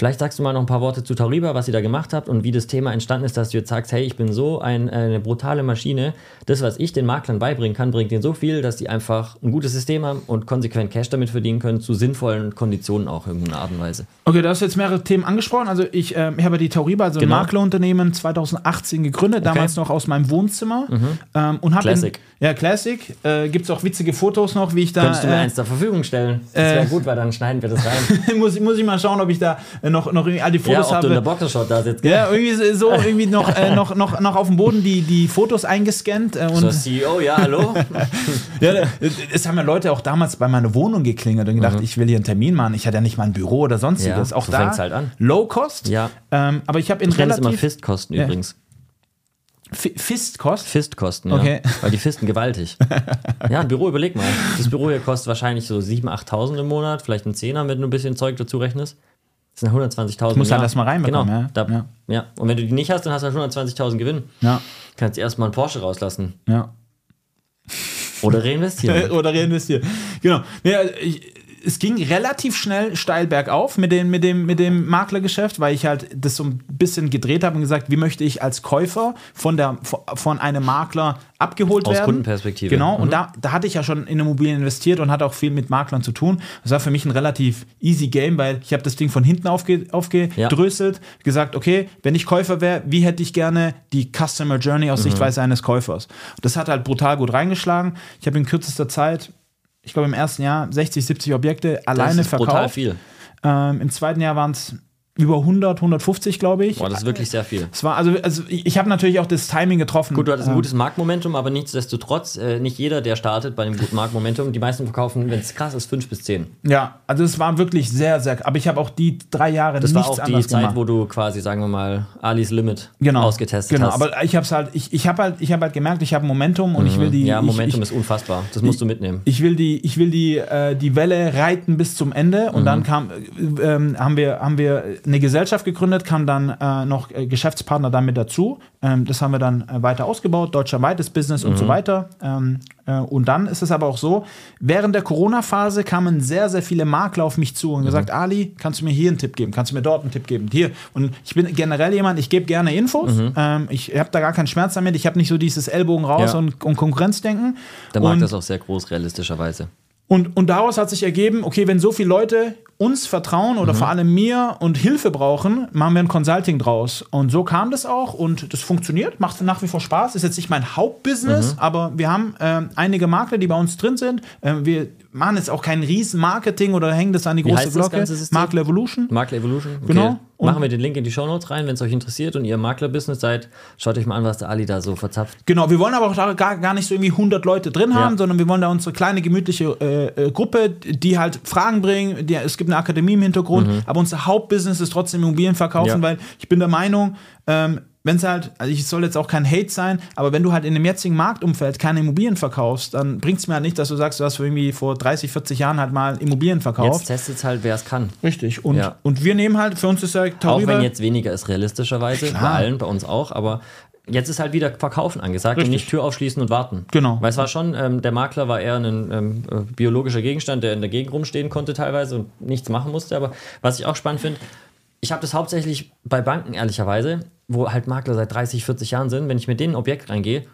Vielleicht sagst du mal noch ein paar Worte zu Tauriba, was ihr da gemacht habt und wie das Thema entstanden ist, dass du jetzt sagst, hey, ich bin so ein, eine brutale Maschine. Das, was ich den Maklern beibringen kann, bringt ihnen so viel, dass die einfach ein gutes System haben und konsequent Cash damit verdienen können, zu sinnvollen Konditionen auch in irgendeiner Art und Weise. Okay, du hast jetzt mehrere Themen angesprochen. Also ich, ähm, ich habe die Tauriba, also Genau. ein Maklerunternehmen, 2018 gegründet, damals noch aus meinem Wohnzimmer. Ähm, und hab Classic. In, ja, Classic. Äh, Gibt es auch witzige Fotos noch, wie ich da... Könntest du mir äh, eins zur Verfügung stellen? Das wäre äh, gut, weil dann schneiden wir das rein. muss, muss ich mal schauen, ob ich da äh, noch, noch irgendwie all die Ja, Fotos ob du in der habe. Boxershot da sitzt. gell? Ja, irgendwie so irgendwie noch, äh, noch, noch, noch auf dem Boden die, die Fotos eingescannt. Äh, und So, CEO, ja, hallo? Ja, es haben ja Leute auch damals bei meiner Wohnung geklingelt und gedacht, ich will hier einen Termin machen. Ich hatte ja nicht mal ein Büro oder sonstiges. Ja, auch so da halt an. Low Cost. Ja. Ähm, aber ich habe in Ich nenne es immer relativ Fistkosten Ja. übrigens. Fi- Fistkost. Fistkosten, ja. Okay. Weil die fisten gewaltig. Ja, ein Büro, überleg mal. Das Büro hier kostet wahrscheinlich so 7.000, 8.000 im Monat, vielleicht ein Zehner, wenn du ein bisschen Zeug dazu rechnest. Das sind 120.000 musst im halt Jahr. erst mal reinbekommen, genau. ja. Da, Ja. ja. Und wenn du die nicht hast, dann hast du halt 120.000 Gewinn. Ja, Kannst erstmal einen Porsche rauslassen. ja. Oder reinvestieren. Oder reinvestieren. Genau. Nee, also ich, es ging relativ schnell steil bergauf mit dem, mit dem, mit dem Maklergeschäft, weil ich halt das so ein bisschen gedreht habe und gesagt, wie möchte ich als Käufer von, der, von einem Makler abgeholt Aus werden. Kundenperspektive. Genau, Mhm. und da, da hatte ich ja schon in Immobilien investiert und hatte auch viel mit Maklern zu tun. Das war für mich ein relativ easy Game, weil ich habe das Ding von hinten aufge, aufgedröselt, gesagt, okay, wenn ich Käufer wäre, wie hätte ich gerne die Customer Journey Mhm. aus Sichtweise eines Käufers? Das hat halt brutal gut reingeschlagen. Ich habe in kürzester Zeit, ich glaube im ersten Jahr 60, 70 Objekte alleine das ist verkauft. brutal viel. Ähm, Im zweiten Jahr waren es über 100, 150, glaube ich. Boah, das ist wirklich sehr viel. Es war also, also ich, ich habe natürlich auch das Timing getroffen. Gut, du hattest ein gutes Marktmomentum, aber nichtsdestotrotz, äh, nicht jeder, der startet bei einem guten Marktmomentum, die meisten verkaufen, wenn es krass ist, fünf bis zehn. Ja, also es war wirklich sehr, sehr. Aber ich habe auch die drei Jahre Das nichts war auch die Zeit, gemacht. wo du quasi, sagen wir mal, Alis Limit genau, ausgetestet genau. hast. Aber ich habe es halt, ich, ich habe halt, ich habe halt gemerkt, ich habe Momentum und ich will die. Mhm. ja, ich, Momentum ich, ist unfassbar. Das musst du mitnehmen. ich will die, ich will die, äh, die Welle reiten bis zum Ende Mhm. und dann kam, äh, ähm, haben wir, haben wir eine Gesellschaft gegründet, kam dann äh, noch äh, Geschäftspartner damit dazu. Ähm, das haben wir dann äh, weiter ausgebaut, deutschlandweites Business und so Mhm. weiter. Ähm, äh, und dann ist es aber auch so, während der Corona-Phase kamen sehr, sehr viele Makler auf mich zu und gesagt, Ali, kannst du mir hier einen Tipp geben? Kannst du mir dort einen Tipp geben? Hier. Und ich bin generell jemand, ich gebe gerne Infos. Ähm, ich habe da gar keinen Schmerz damit. Ich habe nicht so dieses Ellbogen raus Ja. und, und Konkurrenzdenken. Der Markt und, ist auch sehr groß, realistischerweise. Und, und daraus hat sich ergeben, okay, wenn so viele Leute uns vertrauen oder vor allem mir und Hilfe brauchen, machen wir ein Consulting draus. Und so kam das auch und das funktioniert, macht nach wie vor Spaß. Ist jetzt nicht mein Hauptbusiness, aber wir haben ähm, einige Makler, die bei uns drin sind. Ähm, wir machen jetzt auch kein riesen Marketing oder hängen das an die Wie große heißt das Glocke. ganze? Makler Evolution. Makler Evolution. Okay. Genau. Und- Machen wir den Link in die Shownotes rein, wenn es euch interessiert und ihr Maklerbusiness seid. Schaut euch mal an, was der Ali da so verzapft. Genau, wir wollen aber auch da gar, gar nicht so irgendwie 100 Leute drin haben, Ja. sondern wir wollen da unsere kleine gemütliche äh, äh, Gruppe, die halt Fragen bringen. Die, es gibt eine Akademie im Hintergrund, aber unser Hauptbusiness ist trotzdem Immobilien verkaufen, Mhm. Ja. weil ich bin der Meinung, ähm, wenn es halt, also ich soll jetzt auch kein Hate sein, aber wenn du halt in dem jetzigen Marktumfeld keine Immobilien verkaufst, dann bringt es mir halt nicht, dass du sagst, du hast irgendwie vor 30, 40 Jahren halt mal Immobilien verkauft. Jetzt testet es halt, wer es kann. Richtig. Und, Ja. und wir nehmen halt, für uns ist ja Auch darüber, wenn jetzt weniger ist, realistischerweise. Bei Klar. allen, bei uns auch. Aber jetzt ist halt wieder Verkaufen angesagt und Richtig. nicht Tür aufschließen und warten. Genau. Weil es war schon, ähm, der Makler war eher ein ähm, äh, biologischer Gegenstand, der in der Gegend rumstehen konnte teilweise und nichts machen musste. Aber was ich auch spannend finde, ich habe das hauptsächlich bei Banken ehrlicherweise, wo halt Makler seit 30, 40 Jahren sind, wenn ich mit denen ein Objekt reingehe,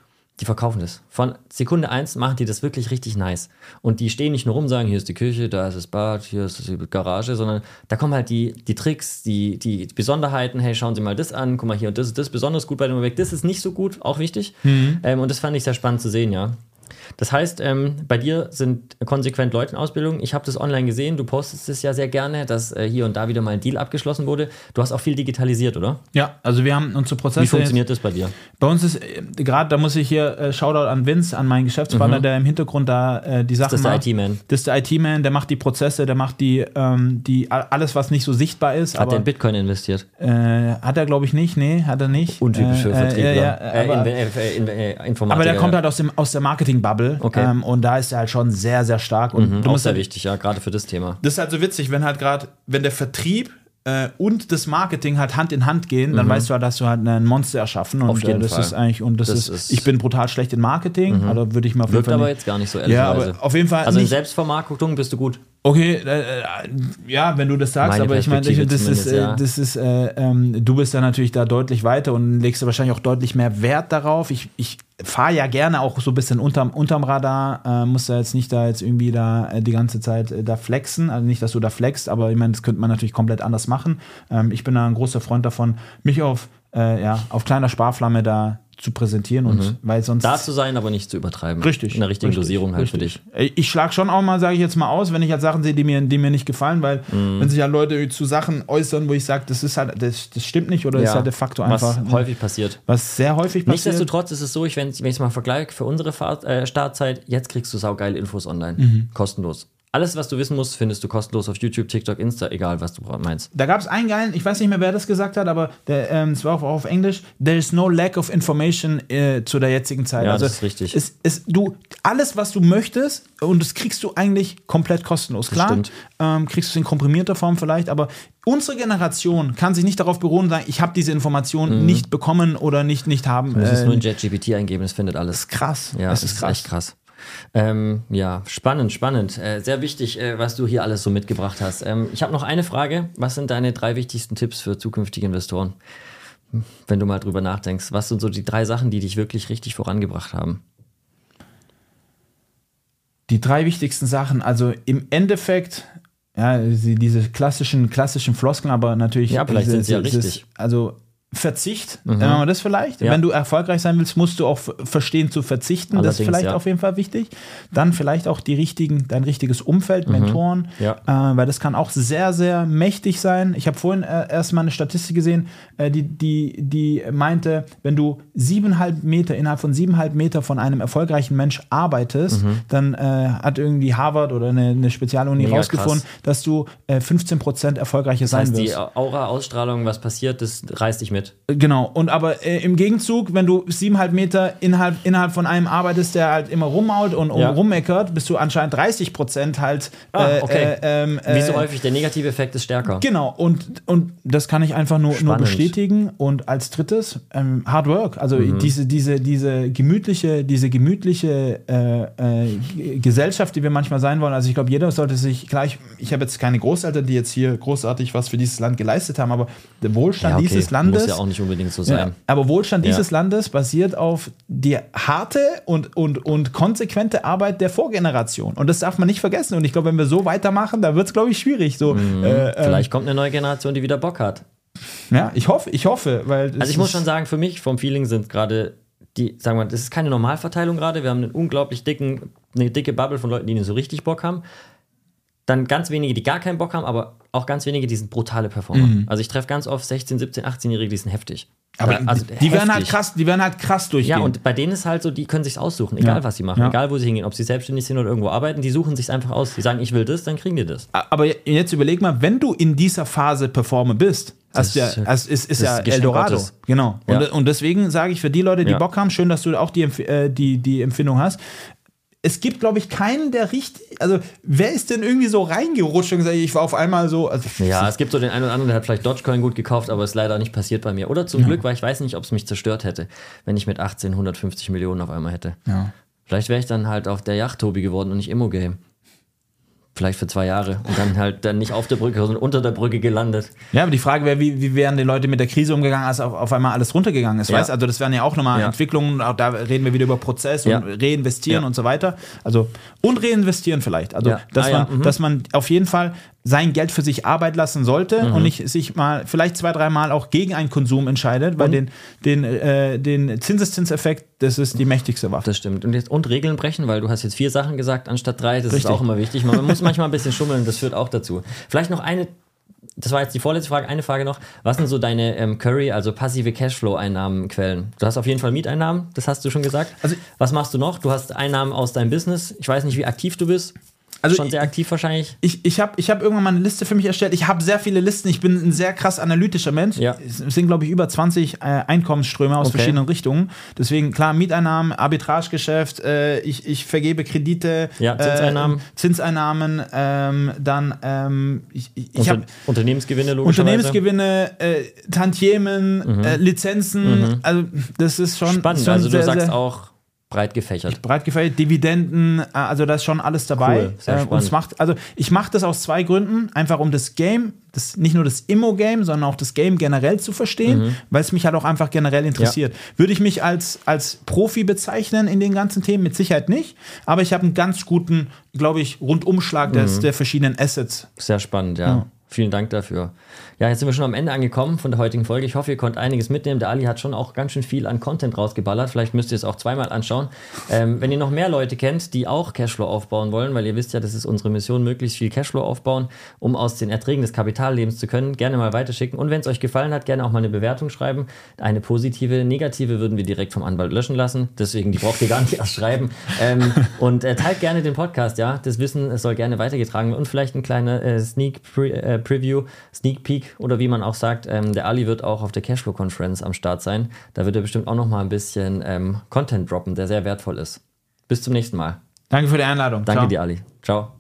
die verkaufen das. Von Sekunde eins machen die das wirklich richtig nice. Und die stehen nicht nur rum und sagen, hier ist die Küche, da ist das Bad, hier ist die Garage, sondern da kommen halt die, die Tricks, die, die Besonderheiten. Hey, schauen Sie mal das an, guck mal hier und das ist das besonders gut bei dem Objekt. Das ist nicht so gut, auch wichtig. Ähm, und das fand ich sehr spannend zu sehen, ja. Das heißt, ähm, bei dir sind konsequent Leute in Ausbildung. Ich habe das online gesehen. Du postest es ja sehr gerne, dass äh, hier und da wieder mal ein Deal abgeschlossen wurde. Du hast auch viel digitalisiert, oder? ja, also wir haben unsere Prozesse. Wie funktioniert das bei dir? Bei uns ist äh, gerade, da muss ich hier äh, Shoutout an Vince, an meinen Geschäftspartner, der im Hintergrund da äh, die Sachen Mhm. Das ist der macht. IT-Man. Das ist der IT-Man, der macht die Prozesse, der macht die, ähm, die alles, was nicht so sichtbar ist. Hat der aber in Bitcoin investiert? äh, hat er, glaube ich, nicht. Nee, hat er nicht. Untypische äh, Vertriebler. Äh, ja, äh, aber, in, in, Informatiker. aber der kommt ja. halt aus, dem, aus der Marketing-Bubble. Okay. Ähm, und da ist er halt schon sehr, sehr stark. Und du Auch sehr halt, wichtig, ja, gerade für das Thema. das ist halt so witzig, wenn halt gerade, wenn der Vertrieb äh, und das Marketing halt Hand in Hand gehen, dann weißt du halt, dass du halt ein Monster erschaffen. Und Mhm. Auf jeden äh, das Fall. ist eigentlich, und das, Das ist, ist- ich bin brutal schlecht in Marketing, also würde ich mal auf jeden Wirkt Fall aber nicht- jetzt gar nicht so Ja, ehrlicherweise. aber auf jeden Fall also in Selbstvermarktung bist du gut. Okay, äh, äh, ja, wenn du das sagst, Meine aber ich meine, das ist, äh, das ist äh, ähm, du bist da natürlich da deutlich weiter und legst du wahrscheinlich auch deutlich mehr Wert darauf. Ich, ich fahre ja gerne auch so ein bisschen unterm, unterm Radar, äh, muss da jetzt nicht da jetzt irgendwie da äh, die ganze Zeit da flexen, also nicht, dass du da flexst, aber ich meine, das könnte man natürlich komplett anders machen. Ähm, ich bin da ein großer Freund davon, mich auf, ja, auf kleiner Sparflamme da zu präsentieren und weil sonst Da zu sein, aber nicht zu übertreiben. Richtig. In der richtigen richtig, Dosierung halt richtig. für dich. Ich schlage schon auch mal, sage ich jetzt mal aus, wenn ich halt Sachen sehe, die mir, die mir nicht gefallen, weil Mhm. wenn sich halt Leute zu Sachen äußern, wo ich sage, das ist halt, das, das stimmt nicht oder ist halt de facto einfach. Was häufig passiert. was sehr häufig passiert. Nichtsdestotrotz ist es so, ich, wenn ich es mal vergleiche für unsere Fahrt, äh, Startzeit, jetzt kriegst du saugeile Infos online. Mhm. Kostenlos. Alles, was du wissen musst, findest du kostenlos auf YouTube, TikTok, Insta, egal was du meinst. Da gab es einen geilen, ich weiß nicht mehr, wer das gesagt hat, aber ähm, es war auch auf Englisch. There is no lack of information äh, zu der jetzigen Zeit. Ja, also, das ist richtig. Es, es, du, alles, was du möchtest, und das kriegst du eigentlich komplett kostenlos. Klar, ähm, kriegst du es in komprimierter Form vielleicht, aber unsere Generation kann sich nicht darauf beruhen und sagen, ich habe diese Information nicht bekommen oder nicht, nicht haben. Du musst es Äh, nur in JetGPT eingeben, das findet alles. krass. Ja, es das ist ist krass. echt krass. Ähm, ja, spannend, spannend. Äh, sehr wichtig, äh, was du hier alles so mitgebracht hast. Ähm, ich habe noch eine Frage. Was sind deine drei wichtigsten Tipps für zukünftige Investoren? Wenn du mal drüber nachdenkst. Was sind so die drei Sachen, die dich wirklich richtig vorangebracht haben? Die drei wichtigsten Sachen, also im Endeffekt, ja, diese klassischen, klassischen Floskeln, aber natürlich. Ja, vielleicht diese, sind sie ja richtig. Also Verzicht, Mhm. nennen wir das vielleicht. Ja. Wenn du erfolgreich sein willst, musst du auch verstehen zu verzichten. das ist Allerdings, vielleicht ja. auf jeden Fall wichtig. Dann vielleicht auch die richtigen, dein richtiges Umfeld, Mentoren, Mhm. Ja. äh, weil das kann auch sehr, sehr mächtig sein. Ich habe vorhin äh, erst mal eine Statistik gesehen, äh, die, die, die meinte, wenn du siebeneinhalb Meter, innerhalb von siebeneinhalb Meter von einem erfolgreichen Mensch arbeitest, dann äh, hat irgendwie Harvard oder eine, eine Spezialuni Mega rausgefunden, krass. dass du äh, 15% erfolgreicher Das sein heißt, die wirst. Aura, Ausstrahlung, was passiert, das reißt dich mit. Genau, und aber äh, im Gegenzug, wenn du siebeneinhalb Meter innerhalb, innerhalb von einem arbeitest, der halt immer rummault und, Ja. rummeckert, bist du anscheinend 30 Prozent halt. Ah, äh, okay. äh, ähm, Wie so äh, häufig, der negative Effekt ist stärker. Genau, und, und das kann ich einfach nur, nur bestätigen. Und als drittes, ähm, Hard Work. Also Mhm. diese, diese, diese gemütliche, diese gemütliche äh, äh, Gesellschaft, die wir manchmal sein wollen. Also ich glaube, jeder sollte sich gleich, ich habe jetzt keine Großeltern, die jetzt hier großartig was für dieses Land geleistet haben, aber der Wohlstand Ja, okay. dieses Landes. Muss ja auch nicht unbedingt so Ja, sein. aber Wohlstand Ja. dieses Landes basiert auf die harte und, und, und konsequente Arbeit der Vorgeneration. Und das darf man nicht vergessen. Und ich glaube, wenn wir so weitermachen, da wird es, glaube ich, schwierig. So, Mhm. äh, ähm, Vielleicht kommt eine neue Generation, die wieder Bock hat. ja, ich hoffe, ich hoffe, weil. Also ich muss schon sagen, für mich vom Feeling sind gerade die, sagen wir, mal, das ist keine Normalverteilung gerade. Wir haben einen unglaublich dicken, eine dicke Bubble von Leuten, die nicht so richtig Bock haben. Dann ganz wenige, die gar keinen Bock haben, aber auch ganz wenige, die sind brutale Performer. Also ich treffe ganz oft 16, 17, 18-Jährige, die sind heftig. Aber Da- also die werden halt heftig. krass, die werden halt krass durchgehen. Ja, und bei denen ist halt so, die können sich's aussuchen, egal Ja. was sie machen, Ja. egal wo sie hingehen, ob sie selbstständig sind oder irgendwo arbeiten, die suchen sich's einfach aus. Die sagen, ich will das, dann kriegen die das. aber jetzt überleg mal, wenn du in dieser Phase Performer bist, du ja, ist- also ist, ist das ja Eldorado. Gottes. Genau. Ja. Und, und deswegen sage ich für die Leute, die Ja. Bock haben, schön, dass du auch die, äh, die, die Empfindung hast. Es gibt, glaube ich, keinen, der richtig. Also, wer ist denn irgendwie so reingerutscht und gesagt, ich war auf einmal so. Also, Ja, es gibt so den einen oder anderen, der hat vielleicht Dogecoin gut gekauft, aber ist leider nicht passiert bei mir. Oder zum Glück, weil ich weiß nicht, ob es mich zerstört hätte, wenn ich mit 18 150 Millionen auf einmal hätte. Ja. Vielleicht wäre ich dann halt auf der Yacht Tobi geworden und nicht Immo-Game. Vielleicht für zwei Jahre und dann halt dann nicht auf der Brücke, sondern unter der Brücke gelandet. Ja, aber die Frage wäre, wie, wie wären die Leute mit der Krise umgegangen, als auf, auf einmal alles runtergegangen ist? Ja. Weißt? Also das wären ja auch nochmal Ja. Entwicklungen, auch da reden wir wieder über Prozess Ja. und reinvestieren und so weiter. Also und reinvestieren vielleicht. Also dass, Ah, man, Mhm. dass man auf jeden Fall sein Geld für sich arbeiten lassen sollte Mhm. und nicht sich mal vielleicht zwei, dreimal auch gegen einen Konsum entscheidet, weil den, den, äh, den Zinseszinseffekt, das ist die mächtigste Waffe. Das stimmt. Und, jetzt, und Regeln brechen, weil du hast jetzt vier Sachen gesagt anstatt drei. Das Richtig. ist auch immer wichtig. Man muss manchmal ein bisschen schummeln, das führt auch dazu. Vielleicht noch eine, das war jetzt die vorletzte Frage, eine Frage noch. Was sind so deine ähm, Curry, also passive Cashflow-Einnahmenquellen? Du hast auf jeden Fall Mieteinnahmen, das hast du schon gesagt. Also- Was machst du noch? Du hast Einnahmen aus deinem Business. Ich weiß nicht, wie aktiv du bist. Also schon ich- sehr aktiv wahrscheinlich. Ich, ich habe ich hab irgendwann mal eine Liste für mich erstellt. Ich habe sehr viele Listen. Ich bin ein sehr krass analytischer Mensch. Ja. Es sind, glaube ich, über 20 äh, Einkommensströme aus Okay. verschiedenen Richtungen. Deswegen, klar, Mieteinnahmen, Arbitragegeschäft, äh, ich, ich vergebe Kredite, Ja, Zinseinnahmen. äh, Zinseinnahmen, ähm, dann ähm, ich, ich, ich habe Unternehmensgewinne logischerweise. Unternehmensgewinne, äh, Tantiemen, äh, Lizenzen. Also, das ist schon, Mhm. Spannend. schon also du sehr, sagst sehr, auch breit gefächert. breit gefällt, Dividenden, äh, also da ist schon alles dabei. Cool, sehr Äh, und es macht, also ich mache das aus zwei Gründen. Einfach um das Game, das, nicht nur das Immo-Game, sondern auch das Game generell zu verstehen, Mhm. weil es mich halt auch einfach generell interessiert. Würde ich mich als, als Profi bezeichnen in den ganzen Themen? Mit Sicherheit nicht. Aber ich habe einen ganz guten, glaube ich, Rundumschlag des, der verschiedenen Assets. Sehr spannend, ja. Ja. Vielen Dank dafür. Ja, jetzt sind wir schon am Ende angekommen von der heutigen Folge. Ich hoffe, ihr konntet einiges mitnehmen. Der Ali hat schon auch ganz schön viel an Content rausgeballert. Vielleicht müsst ihr es auch zweimal anschauen. Ähm, wenn ihr noch mehr Leute kennt, die auch Cashflow aufbauen wollen, weil ihr wisst ja, das ist unsere Mission, möglichst viel Cashflow aufbauen, um aus den Erträgen des Kapitallebens zu können, gerne mal weiterschicken. Und wenn es euch gefallen hat, gerne auch mal eine Bewertung schreiben. Eine positive, negative würden wir direkt vom Anwalt löschen lassen. Deswegen, die braucht ihr gar nicht erst schreiben. Ähm, und äh, teilt gerne den Podcast, ja. Das Wissen soll gerne weitergetragen werden. Und vielleicht ein kleiner äh, Sneak Pre äh, Preview, Sneak Peek oder wie man auch sagt. Ähm, der Ali wird auch auf der Cashflow Conference am Start sein. Da wird er bestimmt auch noch mal ein bisschen ähm, Content droppen, der sehr wertvoll ist. Bis zum nächsten Mal. Danke für die Einladung. Danke Ciao. dir, Ali. Ciao.